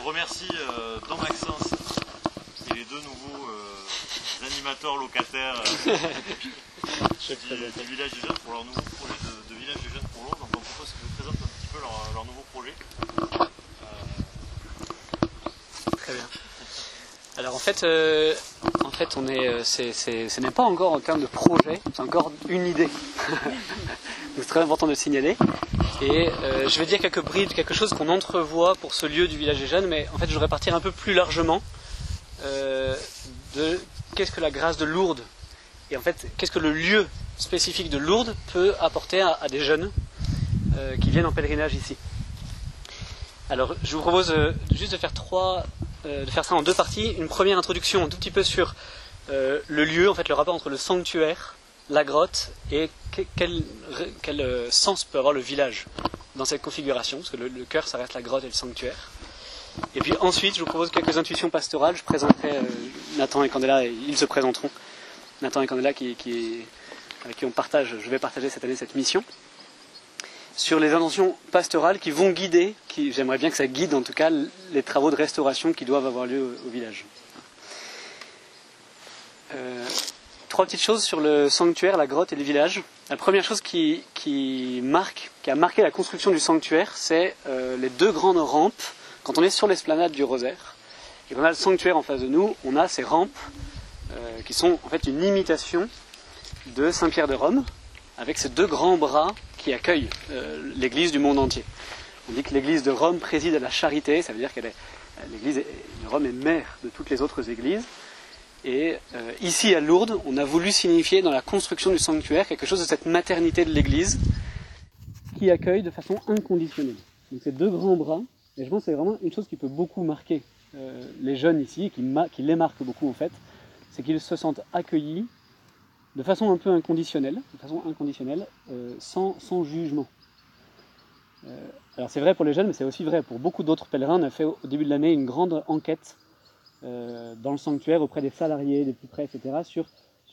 on remercie euh, Dan Maxence et les deux nouveaux euh, animateurs locataires euh, du, du village des jeunes pour leur nouveau projet de, de village des jeunes pour l'eau. Donc on propose qu'ils nous présentent un petit peu leur, leur nouveau projet. Très bien. Alors en fait, euh, en fait, on est, euh, c'est, c'est- ce n'est pas encore en termes de projet, c'est encore une idée. Donc c'est très important de le signaler. Et euh, je vais dire quelques bribes, quelque chose qu'on entrevoit pour ce lieu du village des jeunes, mais en fait, je voudrais partir un peu plus largement euh, de qu'est-ce que la grâce de Lourdes et en fait, qu'est-ce que le lieu spécifique de Lourdes peut apporter à, des jeunes euh, qui viennent en pèlerinage ici. Alors, je vous propose juste de faire trois, de faire ça en deux parties. Une première introduction, un tout petit peu sur le lieu, en fait, le rapport entre le sanctuaire, la grotte et que- quel, euh, sens peut avoir le village dans cette configuration, parce que le, cœur, ça reste la grotte et le sanctuaire. Et puis ensuite, je vous propose quelques intuitions pastorales. Je présenterai euh, Nathan et Candela, ils se présenteront. Nathan et Candela, avec qui on partage, je vais partager cette année cette mission sur les intentions pastorales qui vont guider, j'aimerais bien que ça guide en tout cas les travaux de restauration qui doivent avoir lieu au, au village. Euh, trois petites choses sur le sanctuaire, la grotte et le village. La première chose qui, marque, qui a marqué la construction du sanctuaire, c'est euh, les deux grandes rampes. Quand on est sur l'esplanade du Rosaire et qu'on a le sanctuaire en face de nous, on a ces rampes euh, qui sont en fait une imitation de Saint-Pierre de Rome, avec ces deux grands bras qui accueillent euh, l'Église du monde entier. On dit que l'Église de Rome préside à la charité, ça veut dire que l'Église est- de Rome est mère de toutes les autres églises. Et euh, ici à Lourdes, on a voulu signifier dans la construction du sanctuaire quelque chose de cette maternité de l'Église qui accueille de façon inconditionnelle. Donc ces deux grands bras, et je pense que c'est vraiment une chose qui peut beaucoup marquer euh, les jeunes ici, qui, ma- qui les marque beaucoup en fait, c'est qu'ils se sentent accueillis de façon un peu inconditionnelle, de façon inconditionnelle, euh, sans, sans jugement. Alors c'est vrai pour les jeunes, mais c'est aussi vrai pour beaucoup d'autres pèlerins. On a fait au début de l'année une grande enquête euh, dans le sanctuaire auprès des salariés, des plus près, etc. sur,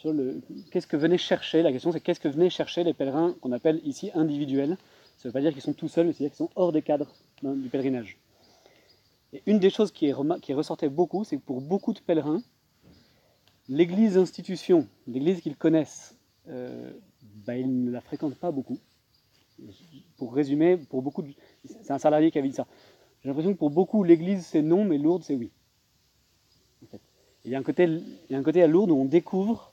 le qu'est-ce que venaient chercher. La question c'est qu'est-ce que venaient chercher les pèlerins qu'on appelle ici individuels. Ça ne veut pas dire qu'ils sont tout seuls, mais c'est-à-dire qu'ils sont hors des cadres hein, du pèlerinage. Et une des choses qui, ressortait beaucoup, c'est que pour beaucoup de pèlerins, l'église institution, l'église qu'ils connaissent, euh, bah, ils ne la fréquentent pas beaucoup. Pour résumer, pour beaucoup, c'est un salarié qui avait dit ça. J'ai l'impression que pour beaucoup, l'église c'est non, mais Lourdes c'est oui. Il, y a un côté, à Lourdes où on découvre,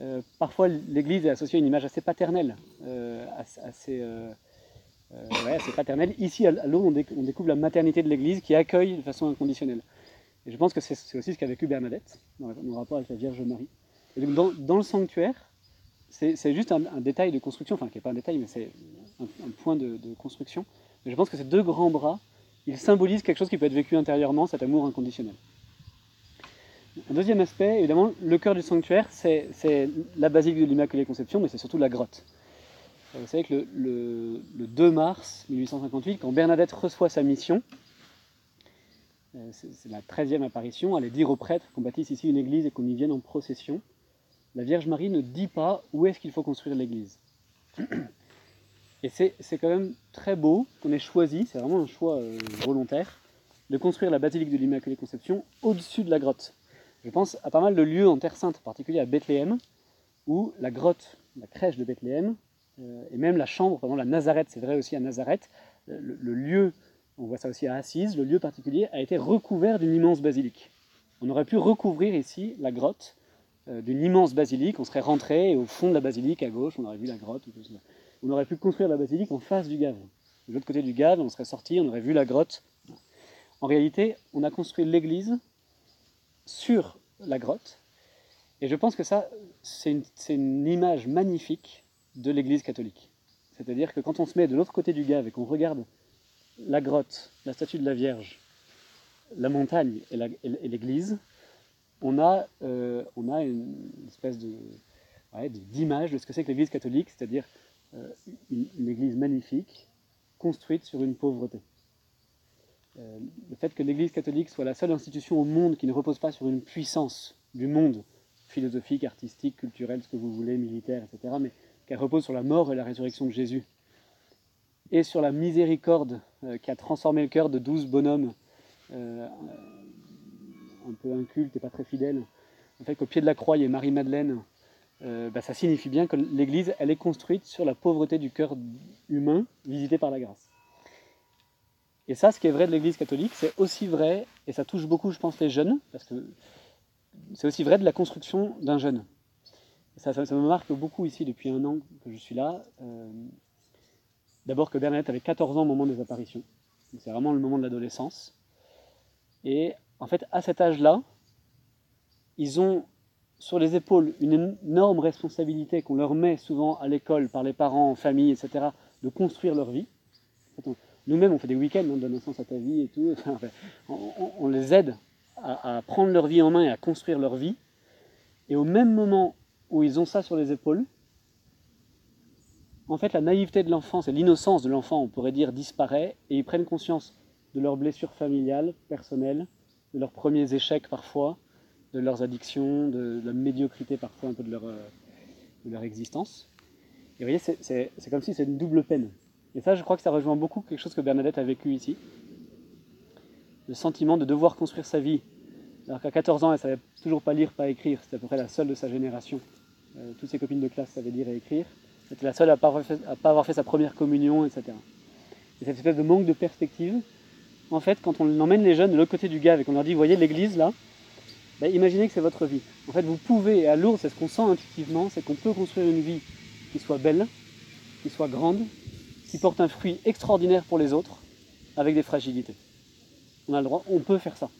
euh, parfois l'église est associée à une image assez paternelle, euh, euh, assez paternelle. Ici à Lourdes, on, déc- on découvre la maternité de l'église qui accueille de façon inconditionnelle. Et je pense que c'est aussi ce qu'a vécu Bernadette dans le- rapport avec la Vierge Marie. Et donc dans, le sanctuaire, c'est juste un, détail de construction, enfin qui n'est pas un détail, mais c'est un, un point de, de construction. Mais je pense que ces deux grands bras, ils symbolisent quelque chose qui peut être vécu intérieurement, cet amour inconditionnel. Un deuxième aspect, évidemment, le cœur du sanctuaire, c'est la basilique de l'Immaculée Conception, mais c'est surtout la grotte. Euh, Vous savez que le, le- le 2 mars 1858, quand Bernadette reçoit sa mission, euh, c'est la 13e apparition, aller dire aux prêtres qu'on bâtisse ici une église et qu'on y vienne en procession. La Vierge Marie ne dit pas où est-ce qu'il faut construire l'église. Et c'est c'est quand même très beau qu'on ait choisi, c'est vraiment un choix euh, volontaire, de construire la basilique de l'Immaculée Conception au-dessus de la grotte. Je pense à pas mal de lieux en Terre Sainte, en particulier à Bethléem, où la grotte, la crèche de Bethléem, euh, et même la chambre, exemple la Nazareth, c'est vrai aussi à Nazareth, le, le lieu, on voit ça aussi à Assise, le lieu particulier a été recouvert d'une immense basilique. On aurait pu recouvrir ici la grotte euh, d'une immense basilique, on serait rentré au fond de la basilique, à gauche, on aurait vu la grotte. On aurait pu construire la basilique en face du Gave. De l'autre côté du Gave, on serait sorti, on aurait vu la grotte. En réalité, on a construit l'église sur la grotte. Et je pense que ça, c'est une, image magnifique de l'église catholique. C'est-à-dire que quand on se met de l'autre côté du Gave et qu'on regarde la grotte, la statue de la Vierge, la montagne et l'église, on a, euh, on a une espèce de, d'image de ce que c'est que l'église catholique, c'est-à-dire euh, une église magnifique, construite sur une pauvreté. Euh, le fait que l'Église catholique soit la seule institution au monde qui ne repose pas sur une puissance du monde, philosophique, artistique, culturelle, ce que vous voulez, militaire, etc., mais qu'elle repose sur la mort et la résurrection de Jésus, et sur la miséricorde euh, qui a transformé le cœur de douze bonhommes euh, un peu inculte et pas très fidèle, le fait qu'au pied de la croix il y ait Marie-Madeleine, bah, ça signifie bien que l'Église, elle est construite sur la pauvreté du cœur humain visité par la grâce. Et ça, ce qui est vrai de l'Église catholique, c'est aussi vrai, et ça touche beaucoup, je pense, les jeunes, parce que c'est aussi vrai de la construction d'un jeune. Ça, me marque beaucoup ici depuis un an que je suis là. Euh, d'abord que Bernadette avait 14 ans au moment des apparitions. C'est vraiment le moment de l'adolescence. Et en fait, à cet âge-là, ils ont sur les épaules une énorme responsabilité qu'on leur met souvent à l'école par les parents, en famille, etc., de construire leur vie. Nous-mêmes, on fait des week-ends, on donne un sens à ta vie et tout. on, les aide à, prendre leur vie en main et à construire leur vie. Et au même moment où ils ont ça sur les épaules, en fait, la naïveté de l'enfance et l'innocence de l'enfant, on pourrait dire, disparaît et ils prennent conscience de leurs blessures familiales, personnelles, de leurs premiers échecs parfois, de leurs addictions, de, la médiocrité parfois un peu de leur, euh, existence. Et vous voyez, c'est comme si c'est une double peine. Et ça, je crois que ça rejoint beaucoup quelque chose que Bernadette a vécu ici. Le sentiment de devoir construire sa vie. Alors qu'à 14 ans, elle ne savait toujours pas lire, pas écrire. C'était à peu près la seule de sa génération. Euh, toutes ses copines de classe savaient lire et écrire. C'était la seule à ne pas, avoir fait sa première communion, etc. Et cette espèce de manque de perspective, en fait, quand on emmène les jeunes de l'autre côté du Gave et qu'on leur dit, voyez l'église là, bah, imaginez que c'est votre vie. En fait, vous pouvez, et à Lourdes, c'est ce qu'on sent intuitivement, c'est qu'on peut construire une vie qui soit belle, qui soit grande, qui porte un fruit extraordinaire pour les autres, avec des fragilités. On a le droit, on peut faire ça.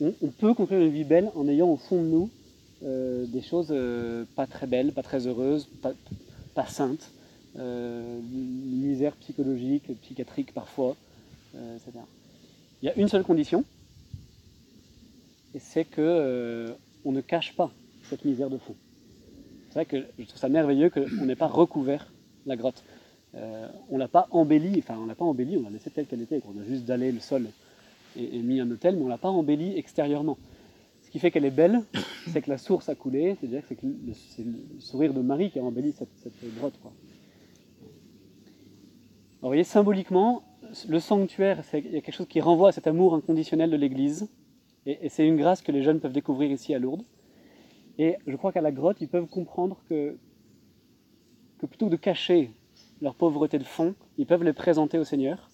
On, peut construire une vie belle en ayant au fond de nous euh, des choses euh, pas très belles, pas très heureuses, pas, saintes, euh, misère psychologique, psychiatrique parfois, etc. Il y a une seule condition, et c'est que euh, on ne cache pas cette misère de fond. C'est vrai que je trouve ça merveilleux qu'on n'ait pas recouvert la grotte. Euh, on l'a pas embellie, enfin on l'a pas embellie, on l'a laissée telle qu'elle était, on a juste dallé le sol et, mis un hôtel, mais on l'a pas embellie extérieurement. Ce qui fait qu'elle est belle, c'est que la source a coulé, c'est-à-dire que c'est le, sourire de Marie qui a embelli cette, grotte. Vous voyez, symboliquement, le sanctuaire, il y a quelque chose qui renvoie à cet amour inconditionnel de l'Église, et, c'est une grâce que les jeunes peuvent découvrir ici à Lourdes. Et je crois qu'à la grotte, ils peuvent comprendre que, que plutôt que de cacher leur pauvreté de fond, ils peuvent les présenter au Seigneur.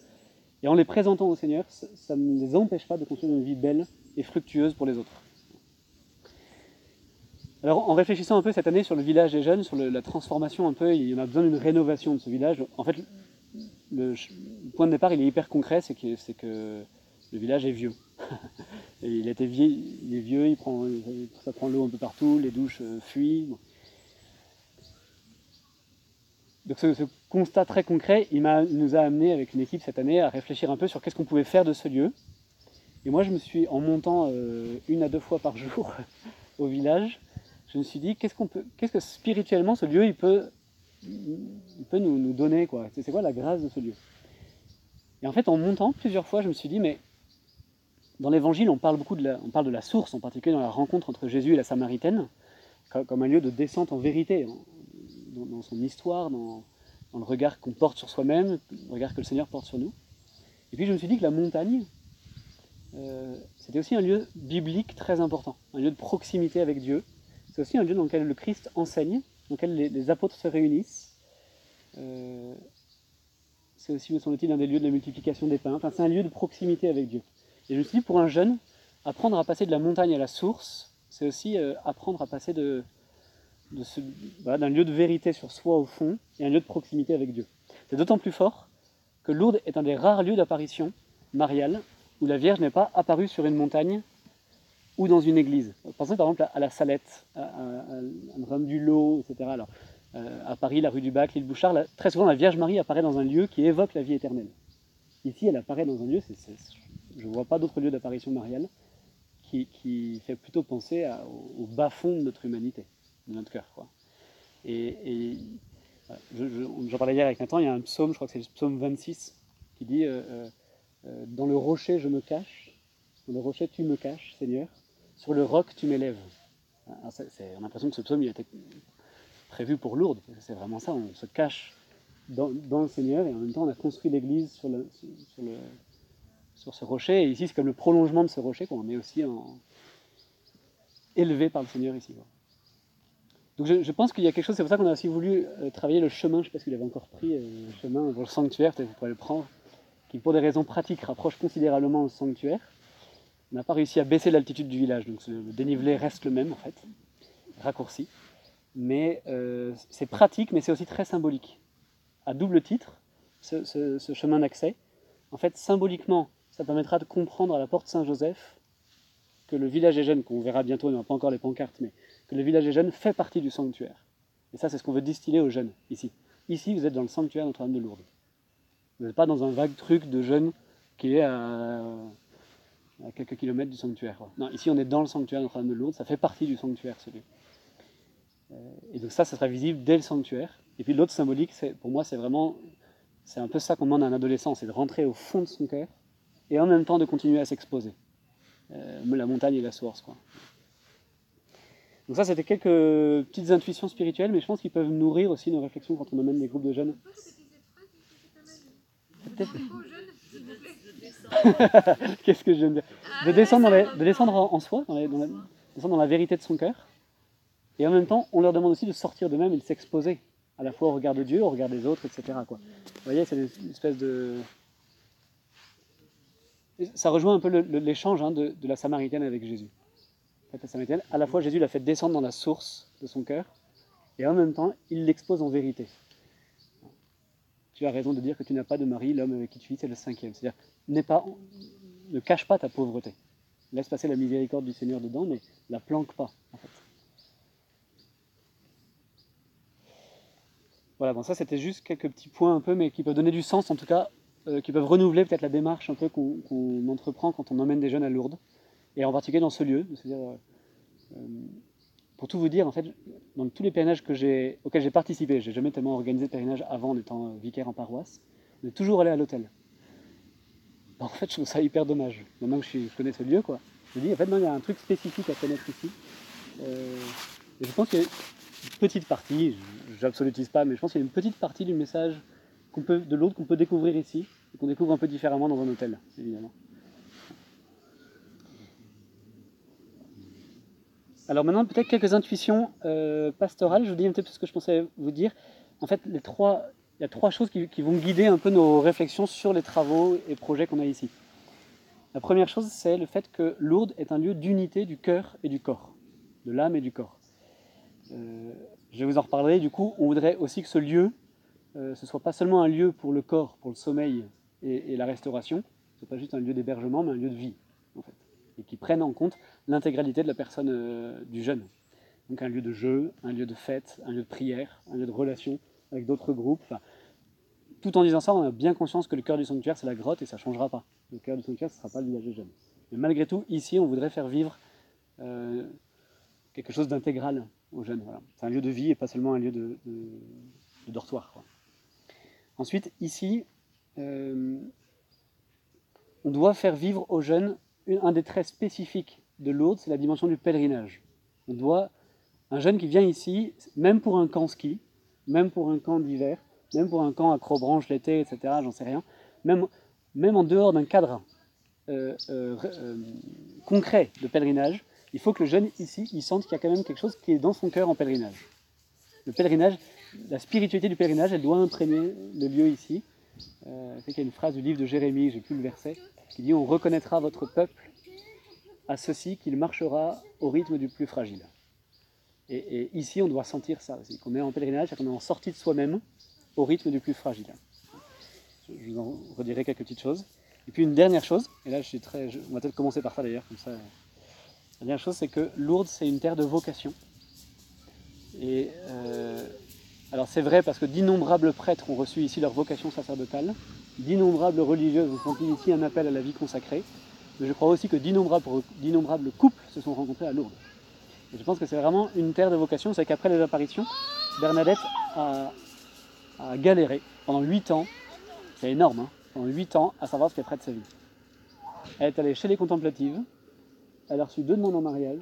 Et en les présentant au Seigneur, ça, ne les empêche pas de construire une vie belle et fructueuse pour les autres. Alors en réfléchissant un peu cette année sur le village des jeunes, sur la transformation un peu, il y en a besoin d'une rénovation de ce village. En fait, le, point de départ, il est hyper concret, c'est que, le village est vieux. il, était vieux, il est vieux, ça prend l'eau un peu partout, les douches euh, fuient. Donc ce, constat très concret, il, nous a amené avec une équipe cette année à réfléchir un peu sur qu'est-ce qu'on pouvait faire de ce lieu. Et moi je me suis, en montant euh, une à deux fois par jour au village, je me suis dit qu'est-ce qu'on peut, qu'est-ce que spirituellement ce lieu il peut, il peut nous, donner quoi? C'est quoi la grâce de ce lieu? Et en fait en montant plusieurs fois je me suis dit mais dans l'évangile, on parle beaucoup de la, on parle de la source, en particulier dans la rencontre entre Jésus et la Samaritaine, comme un lieu de descente en vérité, dans, son histoire, dans, le regard qu'on porte sur soi-même, le regard que le Seigneur porte sur nous. Et puis je me suis dit que la montagne, euh, c'était aussi un lieu biblique très important, un lieu de proximité avec Dieu. C'est aussi un lieu dans lequel le Christ enseigne, dans lequel les, apôtres se réunissent. Euh, c'est aussi, me semble-t-il, un des lieux de la multiplication des pains. Enfin, c'est un lieu de proximité avec Dieu. Et je me suis dit, pour un jeune, apprendre à passer de la montagne à la source, c'est aussi euh, apprendre à passer de, d'un lieu de vérité sur soi au fond et un lieu de proximité avec Dieu. C'est d'autant plus fort que Lourdes est un des rares lieux d'apparition mariale où la Vierge n'est pas apparue sur une montagne ou dans une église. Pensez par exemple à la Salette, à, à, du Lot, etc. Euh, à Paris, la rue du Bac, l'île Bouchard, très souvent la Vierge Marie apparaît dans un lieu qui évoque la vie éternelle. Ici, elle apparaît dans un lieu, je ne vois pas d'autre lieu d'apparition mariale qui, fait plutôt penser au, bas-fond de notre humanité, de notre cœur. Quoi. Et, j'en parlais hier avec Nathan, il y a un psaume, je crois que c'est le psaume 26, qui dit euh, euh, euh, Dans le rocher je me cache, dans le rocher tu me caches, Seigneur, sur le roc tu m'élèves. on a l'impression que ce psaume il a été prévu pour Lourdes, c'est vraiment ça, on se cache dans, le Seigneur et en même temps on a construit l'Église sur ce rocher. Et ici, c'est comme le prolongement de ce rocher qu'on met aussi en élevé par le Seigneur ici. Donc je, pense qu'il y a quelque chose, c'est pour ça qu'on a aussi voulu euh, travailler le chemin, je ne sais pas si vous l'avez encore pris, euh, le chemin pour le sanctuaire, peut-être vous pourrez le prendre, qui pour des raisons pratiques rapproche considérablement le sanctuaire. On n'a pas réussi à baisser l'altitude du village, donc le dénivelé reste le même en fait, raccourci. Mais euh, c'est pratique, mais c'est aussi très symbolique. À double titre, ce, chemin d'accès, en fait, symboliquement, ça permettra de comprendre à la porte Saint-Joseph que le village des jeunes, qu'on verra bientôt, on n'a pas encore les pancartes, mais le village des jeunes fait partie du sanctuaire. Et ça, c'est ce qu'on veut distiller aux jeunes, ici. Ici, vous êtes dans le sanctuaire Notre-Dame de Lourdes. Vous n'êtes pas dans un vague truc de jeunes qui est à quelques kilomètres du sanctuaire. Non, ici on est dans le sanctuaire Notre-Dame de Lourdes, ça fait partie du sanctuaire ce lieu. Et donc ça, ça sera visible dès le sanctuaire. Et puis l'autre symbolique, pour moi, c'est vraiment, c'est un peu ça qu'on demande à un adolescent, c'est de rentrer au fond de son cœur et en même temps de continuer à s'exposer. Euh, la montagne et la source, quoi. Donc ça, c'était quelques petites intuitions spirituelles, mais je pense qu'ils peuvent nourrir aussi nos réflexions quand on emmène des groupes de jeunes. Qu'est-ce que je viens de dire De descendre, de descendre en, soi, dans, la, descendre dans la vérité de son cœur. Et en même temps, on leur demande aussi de sortir d'eux-mêmes et de s'exposer, à la fois au regard de Dieu, au regard des autres, etc. Quoi. Vous voyez, c'est une espèce de. Ça rejoint un peu l'échange hein, de, la Samaritaine avec Jésus. À la fois Jésus l'a fait descendre dans la source de son cœur, et en même temps, il l'expose en vérité tu as raison de dire que tu n'as pas de mari, l'homme avec qui tu vis, c'est le cinquième. C'est-à-dire, ne cache pas ta pauvreté. Laisse passer la miséricorde du Seigneur dedans, mais la planque pas. Voilà, bon, ça c'était juste quelques petits points un peu, mais qui peuvent donner du sens, en tout cas, euh, qui peuvent renouveler peut-être la démarche un peu qu'on entreprend quand on emmène des jeunes à Lourdes, et en particulier dans ce lieu, euh, euh, pour tout vous dire, en fait, dans tous les pèlerinages que auxquels j'ai participé, j'ai jamais tellement organisé de pèlerinage avant en étant euh, vicaire en paroisse, on est toujours allé à l'hôtel. En fait, je trouve ça hyper dommage. Maintenant que je, connais ce lieu, quoi. Je me dis, en fait, non, il y a un truc spécifique à connaître ici. Je pense qu'il y a une petite partie, j'absolutise pas, mais je pense qu'il y a une petite partie du message de l'autre qu'on peut découvrir ici, et qu'on découvre un peu différemment dans un hôtel, évidemment. Alors maintenant, peut-être quelques intuitions euh, pastorales. Je vous dis un petit peu ce que je pensais vous dire. En fait, il y a trois choses qui, vont guider un peu nos réflexions sur les travaux et projets qu'on a ici. La première chose, c'est le fait que Lourdes est un lieu d'unité du cœur et du corps, de l'âme et du corps. Euh, je vous en reparlerai. Du coup, on voudrait aussi que ce lieu, euh, ce soit pas seulement un lieu pour le corps, pour le sommeil et, la restauration, ce soit pas juste un lieu d'hébergement, mais un lieu de vie, et qui prennent en compte l'intégralité de la personne euh, du jeune. Donc un lieu de jeu, un lieu de fête, un lieu de prière, un lieu de relation avec d'autres groupes. tout en disant ça, on a bien conscience que le cœur du sanctuaire, c'est la grotte et ça ne changera pas. Le cœur du sanctuaire, ce ne sera pas le village des jeunes. Mais malgré tout, ici, on voudrait faire vivre euh, quelque chose d'intégral aux jeunes. C'est un lieu de vie et pas seulement un lieu de, dortoir. Ensuite, ici, euh, on doit faire vivre aux jeunes un des traits spécifiques de Lourdes, c'est la dimension du pèlerinage. On doit, un jeune qui vient ici, même pour un camp ski, même pour un camp d'hiver, même pour un camp acrobranche l'été, etc., j'en sais rien, même, même en dehors d'un cadre euh, euh, euh, concret de pèlerinage, il faut que le jeune ici, il sente qu'il y a quand même quelque chose qui est dans son cœur en pèlerinage. Le pèlerinage, la spiritualité du pèlerinage, elle doit imprégner le lieu ici. Euh, il y a une phrase du livre de Jérémie, j'ai plus le verset, qui dit On reconnaîtra votre peuple à ceci qu'il marchera au rythme du plus fragile. Et, ici, on doit sentir ça aussi, qu'on est en pèlerinage, qu'on est en sortie de soi-même au rythme du plus fragile. Je vous en redirai quelques petites choses. Et puis une dernière chose, et là je très. on va peut-être commencer par ça d'ailleurs, comme ça. La dernière chose, c'est que Lourdes, c'est une terre de vocation. Et euh, alors c'est vrai parce que d'innombrables prêtres ont reçu ici leur vocation sacerdotale, d'innombrables religieuses ont senti ici un appel à la vie consacrée, mais je crois aussi que d'innombrables couples se sont rencontrés à Lourdes. Et je pense que c'est vraiment une terre de vocation, c'est qu'après les apparitions, Bernadette a, galéré pendant 8 ans, c'est énorme, hein, pendant 8 ans à savoir ce qu'elle ferait de sa vie. Elle est allée chez les contemplatives, elle a reçu deux demandes en mariage,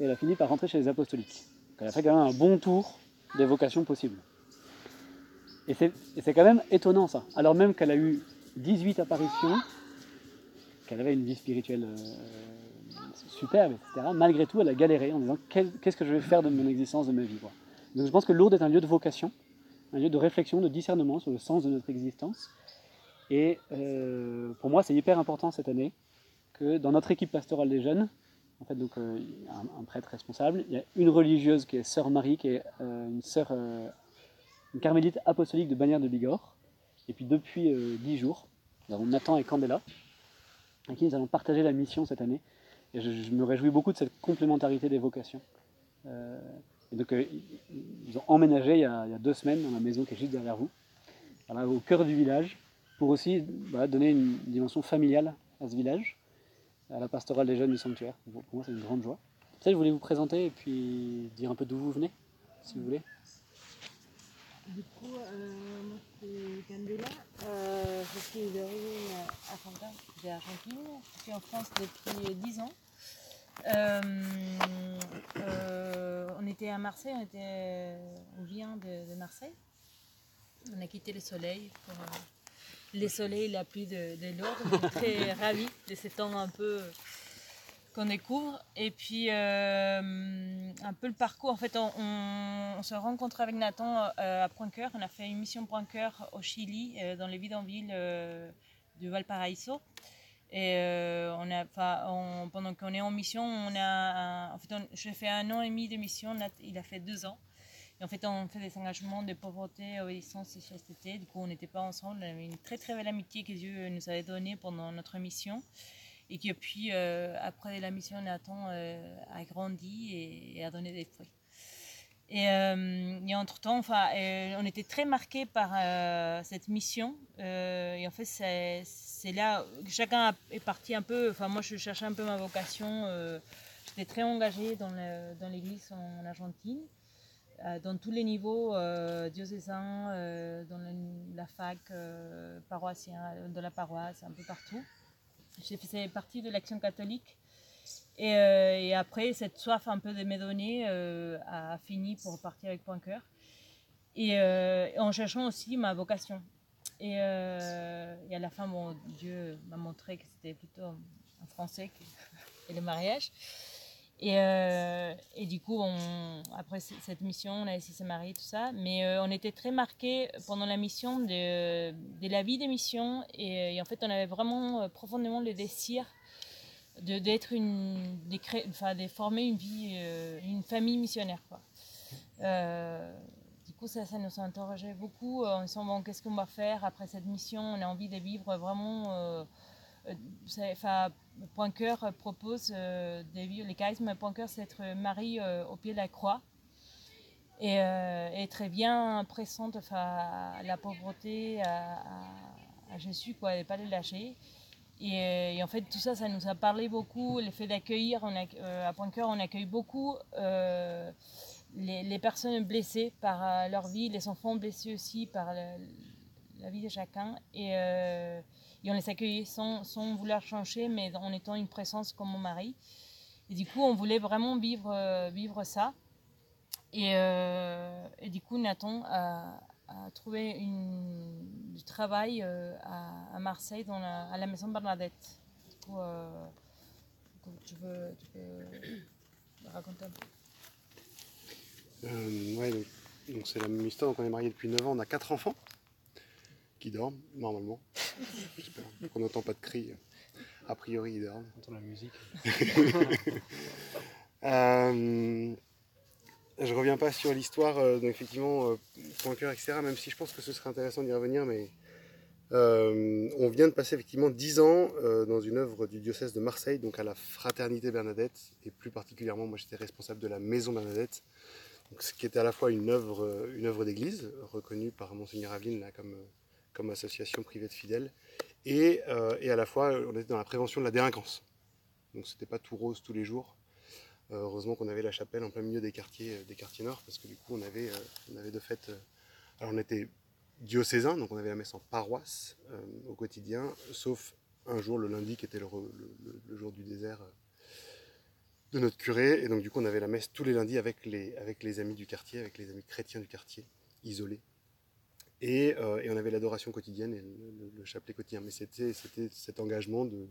et elle a fini par rentrer chez les apostoliques. Elle a fait quand même un bon tour des vocations possibles. Et c'est quand même étonnant ça. Alors même qu'elle a eu 18 apparitions, qu'elle avait une vie spirituelle superbe, etc. Malgré tout, elle a galéré en disant qu'est-ce que je vais faire de mon existence, de ma vie. Donc je pense que Lourdes est un lieu de vocation, un lieu de réflexion, de discernement sur le sens de notre existence. Et euh, pour moi, c'est hyper important cette année que dans notre équipe pastorale des jeunes, en fait, donc euh, un, un, prêtre responsable, il y a une religieuse qui est sœur Marie, qui est euh, une sœur, carmélite apostolique de Bagnères de Bigorre. Et puis depuis dix jours, nous avons Nathan et Candela, avec qui nous allons partager la mission cette année. Et je, me réjouis beaucoup de cette complémentarité des vocations. et donc, ils ont emménagé il y, a, deux semaines dans la maison qui est juste derrière vous, au cœur du village pour aussi donner une dimension familiale à ce village, à la pastorale des jeunes du sanctuaire. Pour moi, c'est une grande joie. Ça, je voulais vous présenter et puis dire un peu d'où vous venez, si vous voulez. Du coup, euh, moi c'est Candela. Euh, je suis d'origine argentine. Je suis en France depuis 10 ans. Euh, euh, on était à Marseille, on, était, on vient de, Marseille. On a quitté le soleil pour les soleils, la pluie de, de l'ordre. Très ravis de ces temps un peu qu'on découvre. Et puis, euh, un peu le parcours. En fait, on, se rencontre avec Nathan euh, à Pointe-Cœur. On a fait une mission Pointe-Cœur au Chili, euh, dans les bidonvilles euh, de Valparaiso. Et on a, pendant qu'on est en mission, on a, en fait, j'ai fait un an et demi de mission. Il a fait deux ans. Et en fait, on fait des engagements de pauvreté, obéissance et chasteté. Du coup, on n'était pas ensemble. On avait une très très belle amitié que Dieu nous avait donnée pendant notre mission. Et qui puis, euh, après la mission, Nathan euh, a grandi et, a donné des fruits. Et, euh, et entre-temps, enfin, on était très marqués par cette mission. et en fait, c'est là que chacun est parti un peu. Enfin, moi, je cherchais un peu ma vocation. J'étais très engagée dans l'église en Argentine dans tous les niveaux euh, diocésains, dans la fac, paroissien, de la paroisse, un peu partout. J'ai fait partie de l'action catholique. Et, et, après, cette soif un peu de me donner a fini pour partir avec Point Cœur. Et, et, en cherchant aussi ma vocation. Et, à la fin, mon Dieu m'a montré que c'était plutôt en français et le mariage. Et, euh, et, du coup, après cette mission, on a laissé se marier, tout ça. Mais euh, on était très marqués pendant la mission de, de la vie des missions. Et, et, en fait, on avait vraiment euh, profondément le désir de, d'être une, de, enfin, de former une vie, euh, une famille missionnaire. Euh, du coup, ça, ça nous interrogeait beaucoup. On se dit, bon, qu'est-ce qu'on va faire après cette mission? On a envie de vivre vraiment enfin, Point Cœur propose euh, des vieux, Point Cœur, c'est être Marie euh, au pied de la croix et, euh, et très bien enfin, à la pauvreté, à, Jésus, quoi, et pas le lâcher. Et, en fait, tout ça, ça nous a parlé beaucoup. Le fait d'accueillir, euh, à Point Cœur, on accueille beaucoup euh, les, personnes blessées par euh, leur vie, les enfants blessés aussi par la vie de chacun. Et, euh, et on les accueillait sans, sans, vouloir changer, mais en étant une présence comme mon mari. Et du coup, on voulait vraiment vivre, euh, vivre ça. Et, euh, et, du coup, Nathan a, trouvé du travail euh, à, Marseille, dans la, à la maison Bernadette. Du coup, tu, veux, peux raconter un peu euh, Ouais, donc c'est la même histoire. Donc on est mariés depuis 9 ans, on a 4 enfants qui dorment, normalement. On n'entend pas de cris. A priori, ils dorment. On entend la musique. euh, je reviens pas sur l'histoire, euh, effectivement, euh, point cœur, etc., même si je pense que ce serait intéressant d'y revenir, mais euh, on vient de passer effectivement 10 ans euh, dans une œuvre du diocèse de Marseille, donc à la Fraternité Bernadette, et plus particulièrement, moi j'étais responsable de la Maison Bernadette, donc, ce qui était à la fois une œuvre, une œuvre d'église, reconnue par Monseigneur Aveline là, comme comme association privée de fidèles, et, euh, et, à la fois on était dans la prévention de la délinquance. Donc c'était pas tout rose tous les jours. Euh, heureusement qu'on avait la chapelle en plein milieu des quartiers, des quartiers nord, parce que du coup on avait, euh, on avait de fait, alors on était diocésain, donc on avait la messe en paroisse au quotidien, sauf un jour le lundi qui était le, le, le jour du désert de notre curé, et donc du coup on avait la messe tous les lundis avec les, avec les amis du quartier, avec les amis chrétiens du quartier, isolés. Et, euh, et, on avait l'adoration quotidienne et le, le, le, chapelet quotidien. Mais c'était cet engagement de,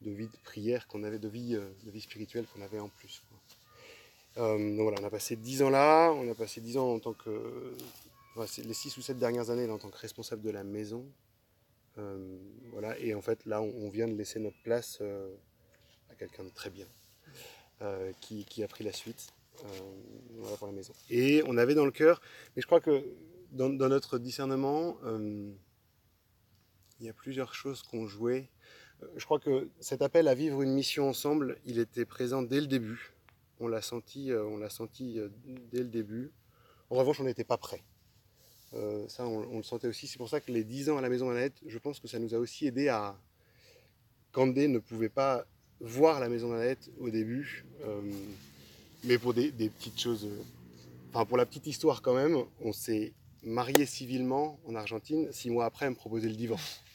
vie de prière qu'on avait, de vie, de vie spirituelle qu'on avait en plus. donc voilà, on a passé dix ans là, on a passé dix ans en tant que, les six ou sept dernières années en tant que responsable de la maison. voilà, et en fait là, on, vient de laisser notre place à quelqu'un de très bien, qui, qui, a pris la suite. pour la maison. Et on avait dans le cœur, mais je crois que dans, notre discernement, euh, il y a plusieurs choses qu'on jouait. Euh, je crois que cet appel à vivre une mission ensemble, il était présent dès le début. On l'a senti, euh, on l'a senti dès le début. En revanche, on n'était pas prêt. ça, on, le sentait aussi. C'est pour ça que les 10 ans à la Maison Manette, je pense que ça nous a aussi aidé à. Candé ne pouvait pas voir la Maison Manette au début, mais pour des, des petites choses. Enfin, pour la petite histoire quand même, on s'est marié civilement en Argentine. Six mois après, elle me proposait le divorce.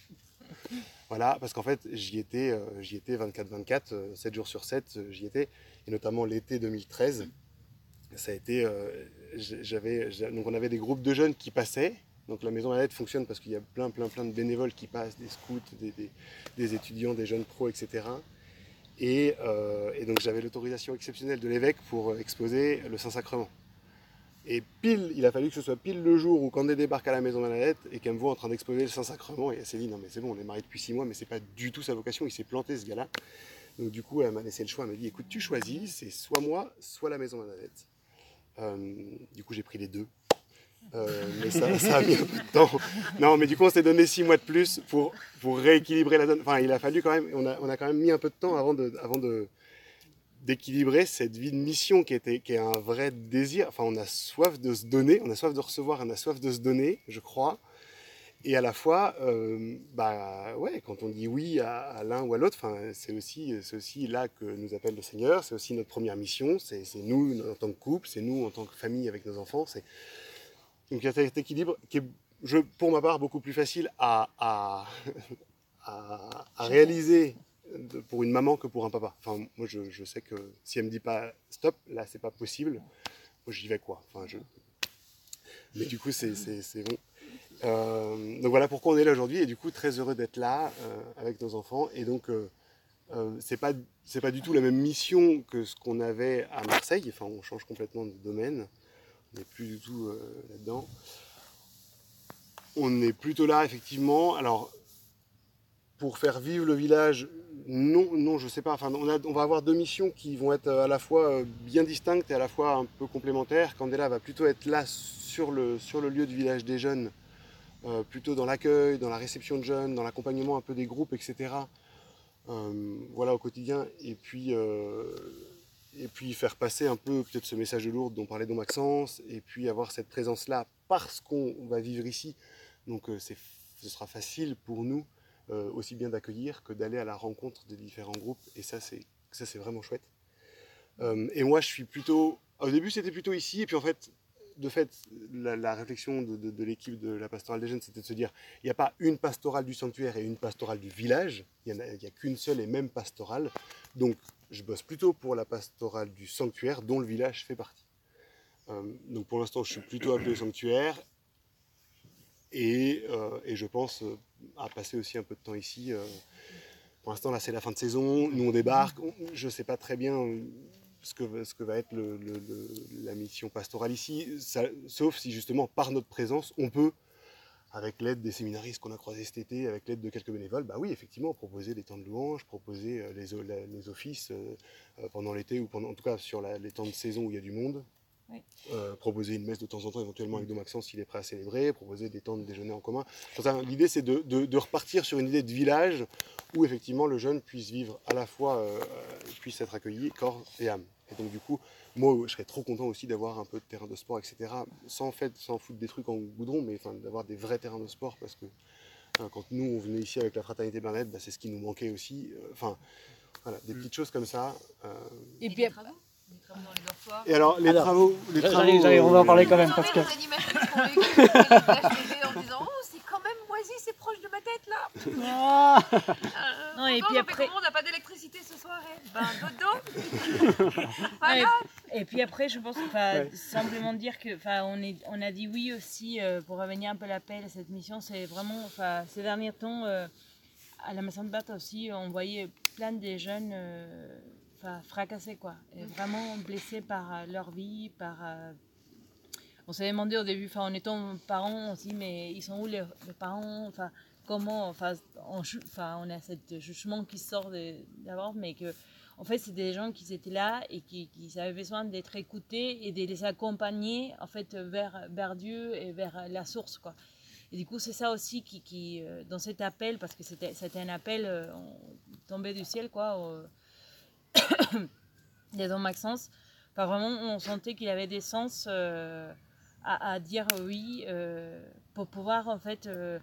Voilà, parce qu'en fait, j'y étais, euh, j'y étais 24-24, 7 euh, jours sur 7, euh, j'y étais. Et notamment l'été 2013, ça a été, j'avais, donc on avait des groupes de jeunes qui passaient. Donc la maison à l'aide fonctionne parce qu'il y a plein, plein, plein de bénévoles qui passent, des scouts, des, étudiants, des jeunes pros, etc. Et, et donc j'avais l'autorisation exceptionnelle de l'évêque pour exposer le Saint-Sacrement. Et pile, il a fallu que ce soit pile le jour où Candé débarque à la maison Manalette et qu'elle me voit en train d'exposer le Saint-Sacrement. Et elle s'est dit, non mais c'est bon, on est mariés depuis six mois, mais c'est pas du tout sa vocation, il s'est planté ce gars-là. Donc du coup, elle m'a laissé le choix, elle m'a dit, écoute, tu choisis, c'est soit moi, soit la maison Manalette. Euh, du coup, j'ai pris les deux. Euh, mais ça, ça, a mis un peu de temps. Non, mais du coup, on s'est donné six mois de plus pour, pour rééquilibrer la donne. Enfin, il a fallu quand même, on a, on a quand même mis un peu de temps avant de, avant de, d'équilibrer cette vie de mission qui, était, qui est un vrai désir. Enfin, on a soif de se donner, on a soif de recevoir, on a soif de se donner, je crois. Et à la fois, euh, bah ouais, quand on dit oui à, l'un ou à l'autre, c'est aussi, là que nous appelle le Seigneur. C'est aussi notre première mission. C'est, nous en tant que couple, c'est nous en tant que famille avec nos enfants. C'est donc il y a cet équilibre qui est, je, pour ma part, beaucoup plus facile à, à, à réaliser pour une maman que pour un papa. Enfin, moi, je, sais que si elle me dit pas stop, là, c'est pas possible. Moi, j'y vais quoi. Enfin, je... Mais du coup, c'est bon. Euh, donc voilà pourquoi on est là aujourd'hui et du coup très heureux d'être là euh, avec nos enfants et donc euh, c'est pas c'est pas du tout la même mission que ce qu'on avait à Marseille enfin on change complètement de domaine on n'est plus du tout là-dedans on est plutôt là effectivement alors pour faire vivre le village non, non, je sais pas. Enfin, on, va avoir deux missions qui vont être à la fois euh, bien distinctes et à la fois un peu complémentaires. Candela va plutôt être là sur le, lieu du village des jeunes, euh, plutôt dans l'accueil, dans la réception de jeunes, dans l'accompagnement un peu des groupes, etc. Euh, voilà au quotidien. Et puis, faire passer un peu peut-être ce message de Lourdes dont parlait Don Maxence, et puis avoir cette présence-là parce qu'on va vivre ici. Donc ce sera facile pour nous euh, aussi bien d'accueillir que d'aller à la rencontre des différents groupes. Et ça, c'est ça, c'est vraiment chouette. Euh, et moi, je suis plutôt. Au début, c'était plutôt ici, et puis en fait, de fait, la, réflexion de, l'équipe de la pastorale des jeunes, c'était de se dire, il n'y a pas une pastorale du sanctuaire et une pastorale du village, il n'y a, a qu'une seule et même pastorale. Donc, je bosse plutôt pour la pastorale du sanctuaire, dont le village fait partie. Euh, donc, pour l'instant, je suis plutôt appelé au sanctuaire, et, et je pense à passer aussi un peu de temps ici. Euh. Pour l'instant, là, c'est la fin de saison. Nous, on débarque. Je ne sais pas très bien euh, ce que, va être la mission pastorale ici, sauf si justement, par notre présence, on peut, avec l'aide des séminaristes qu'on a croisés cet été, avec l'aide de quelques bénévoles, bah oui, effectivement, proposer des temps de louange, proposer euh, les, offices pendant l'été ou en tout cas sur les temps de saison où il y a du monde, euh, proposer une messe de temps en temps, éventuellement avec Dom Maxence s'il est prêt à célébrer, proposer des temps de déjeuner en commun. L'idée, c'est de, repartir sur une idée de village où effectivement le jeune puisse vivre à la fois, euh, puisse être accueilli corps et âme. Et donc du coup, moi, je serais trop content aussi d'avoir un peu de terrain de sport, etc. Sans fait, sans foutre des trucs en goudron, mais enfin, d'avoir des vrais terrains de sport parce que hein, quand nous on venait ici avec la fraternité Bernadette, bah, c'est ce qui nous manquait aussi. Euh, enfin, voilà, des petites choses comme ça. et puis et alors, les travaux. Les travaux on va en parler quand même. Parce que... Les animateurs qui ont vécu en disant Oh, c'est quand même moisi, c'est proche de ma tête là. Ah. Euh, non, et puis après. On n'a pas d'électricité ce soir. Hein. Ben, dodo. voilà. Et puis après, je pense, ouais. simplement dire que, on, est, on a dit oui aussi euh, pour revenir un peu l'appel à cette mission. C'est vraiment, ces derniers temps, euh, à la Maison de Batte aussi, on voyait plein de jeunes fracassés, quoi. Et vraiment blessés par leur vie, par on s'est demandé au début, enfin, en étant parents, on s'est dit, mais ils sont où les, parents? Enfin, comment Enfin, on, enfin, on a ce jugement qui sort d'abord, mais que, en fait, c'est des gens qui étaient là et qui, qui avaient besoin d'être écoutés et de les accompagner, en fait, vers, vers Dieu et vers la source, quoi. Et du coup, c'est ça aussi qui, qui, euh, dans cet appel, parce que c'était un appel euh, tombé du ciel, quoi, des dons Maxence. Enfin, vraiment, on sentait qu'il avait des sens. Euh, à, dire oui euh, pour pouvoir en fait euh,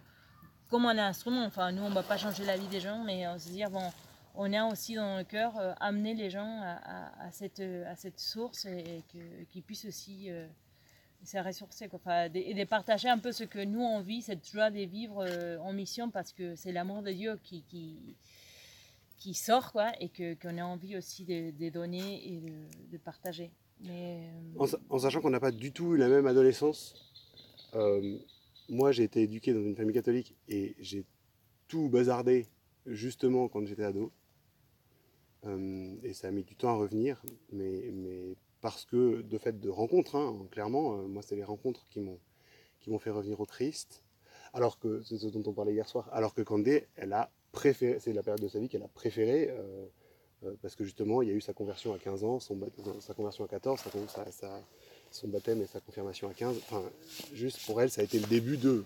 comme on un instrument enfin nous on va pas changer la vie des gens mais on se dire bon on a aussi dans le cœur amener les gens à, cette à cette source et, qu'ils puissent aussi se ressourcer. Enfin, et de partager un peu ce que nous on vit cette joie de vivre en mission parce que c'est l'amour de Dieu qui qui sort quoi et que qu'on a envie aussi de, donner et de partager euh, en, sachant qu'on n'a pas du tout eu la même adolescence, euh, moi j'ai été éduqué dans une famille catholique et j'ai tout bazardé justement quand j'étais ado. Euh, et ça a mis du temps à revenir, mais, mais parce que de fait de rencontres, hein, clairement, moi c'est les rencontres qui m'ont qui m'ont fait revenir au Christ. Alors que c'est ce dont on parlait hier soir. Alors que Candé, elle a c'est la période de sa vie qu'elle a préféré euh, parce que justement, il y a eu sa conversion à 15 ans, son, sa conversion à 14, son baptême et sa confirmation à 15. Enfin, juste pour elle, ça a été le début de.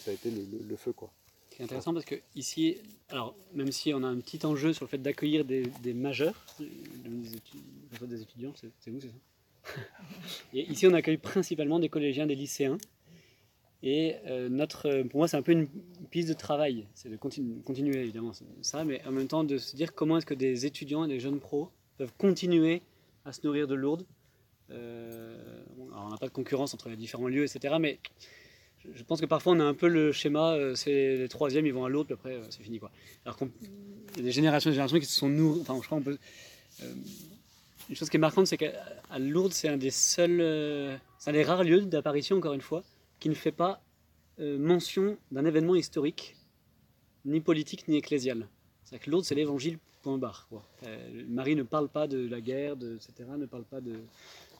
ça a été le, feu, quoi. C'est intéressant parce que ici, alors même si on a un petit enjeu sur le fait d'accueillir des, majeurs, des étudiants, c'est vous, c'est ça? Ici, on accueille principalement des collégiens, des lycéens. Et euh, notre, pour moi, c'est un peu une piste de travail. C'est de continuer, évidemment, ça, mais en même temps de se dire comment est-ce que des étudiants et des jeunes pros peuvent continuer à se nourrir de Lourdes. Euh, alors on n'a pas de concurrence entre les différents lieux, etc. Mais je pense que parfois on a un peu le schéma, euh, c'est les troisièmes, ils vont à Lourdes, puis après c'est fini. Quoi. Alors qu'il y a des générations et des générations qui se sont nourries. Enfin, je crois qu'on peut. une chose qui est marquante, c'est qu'à Lourdes, c'est un des seuls. c'est un des rares lieux d'apparition, encore une fois, qui ne fait pas euh, mention d'un événement historique, ni politique, ni ecclésial. C'est-à-dire que Lourdes, c'est l'évangile, point barre. Euh, Marie ne parle pas de la guerre, de, etc., ne parle pas de,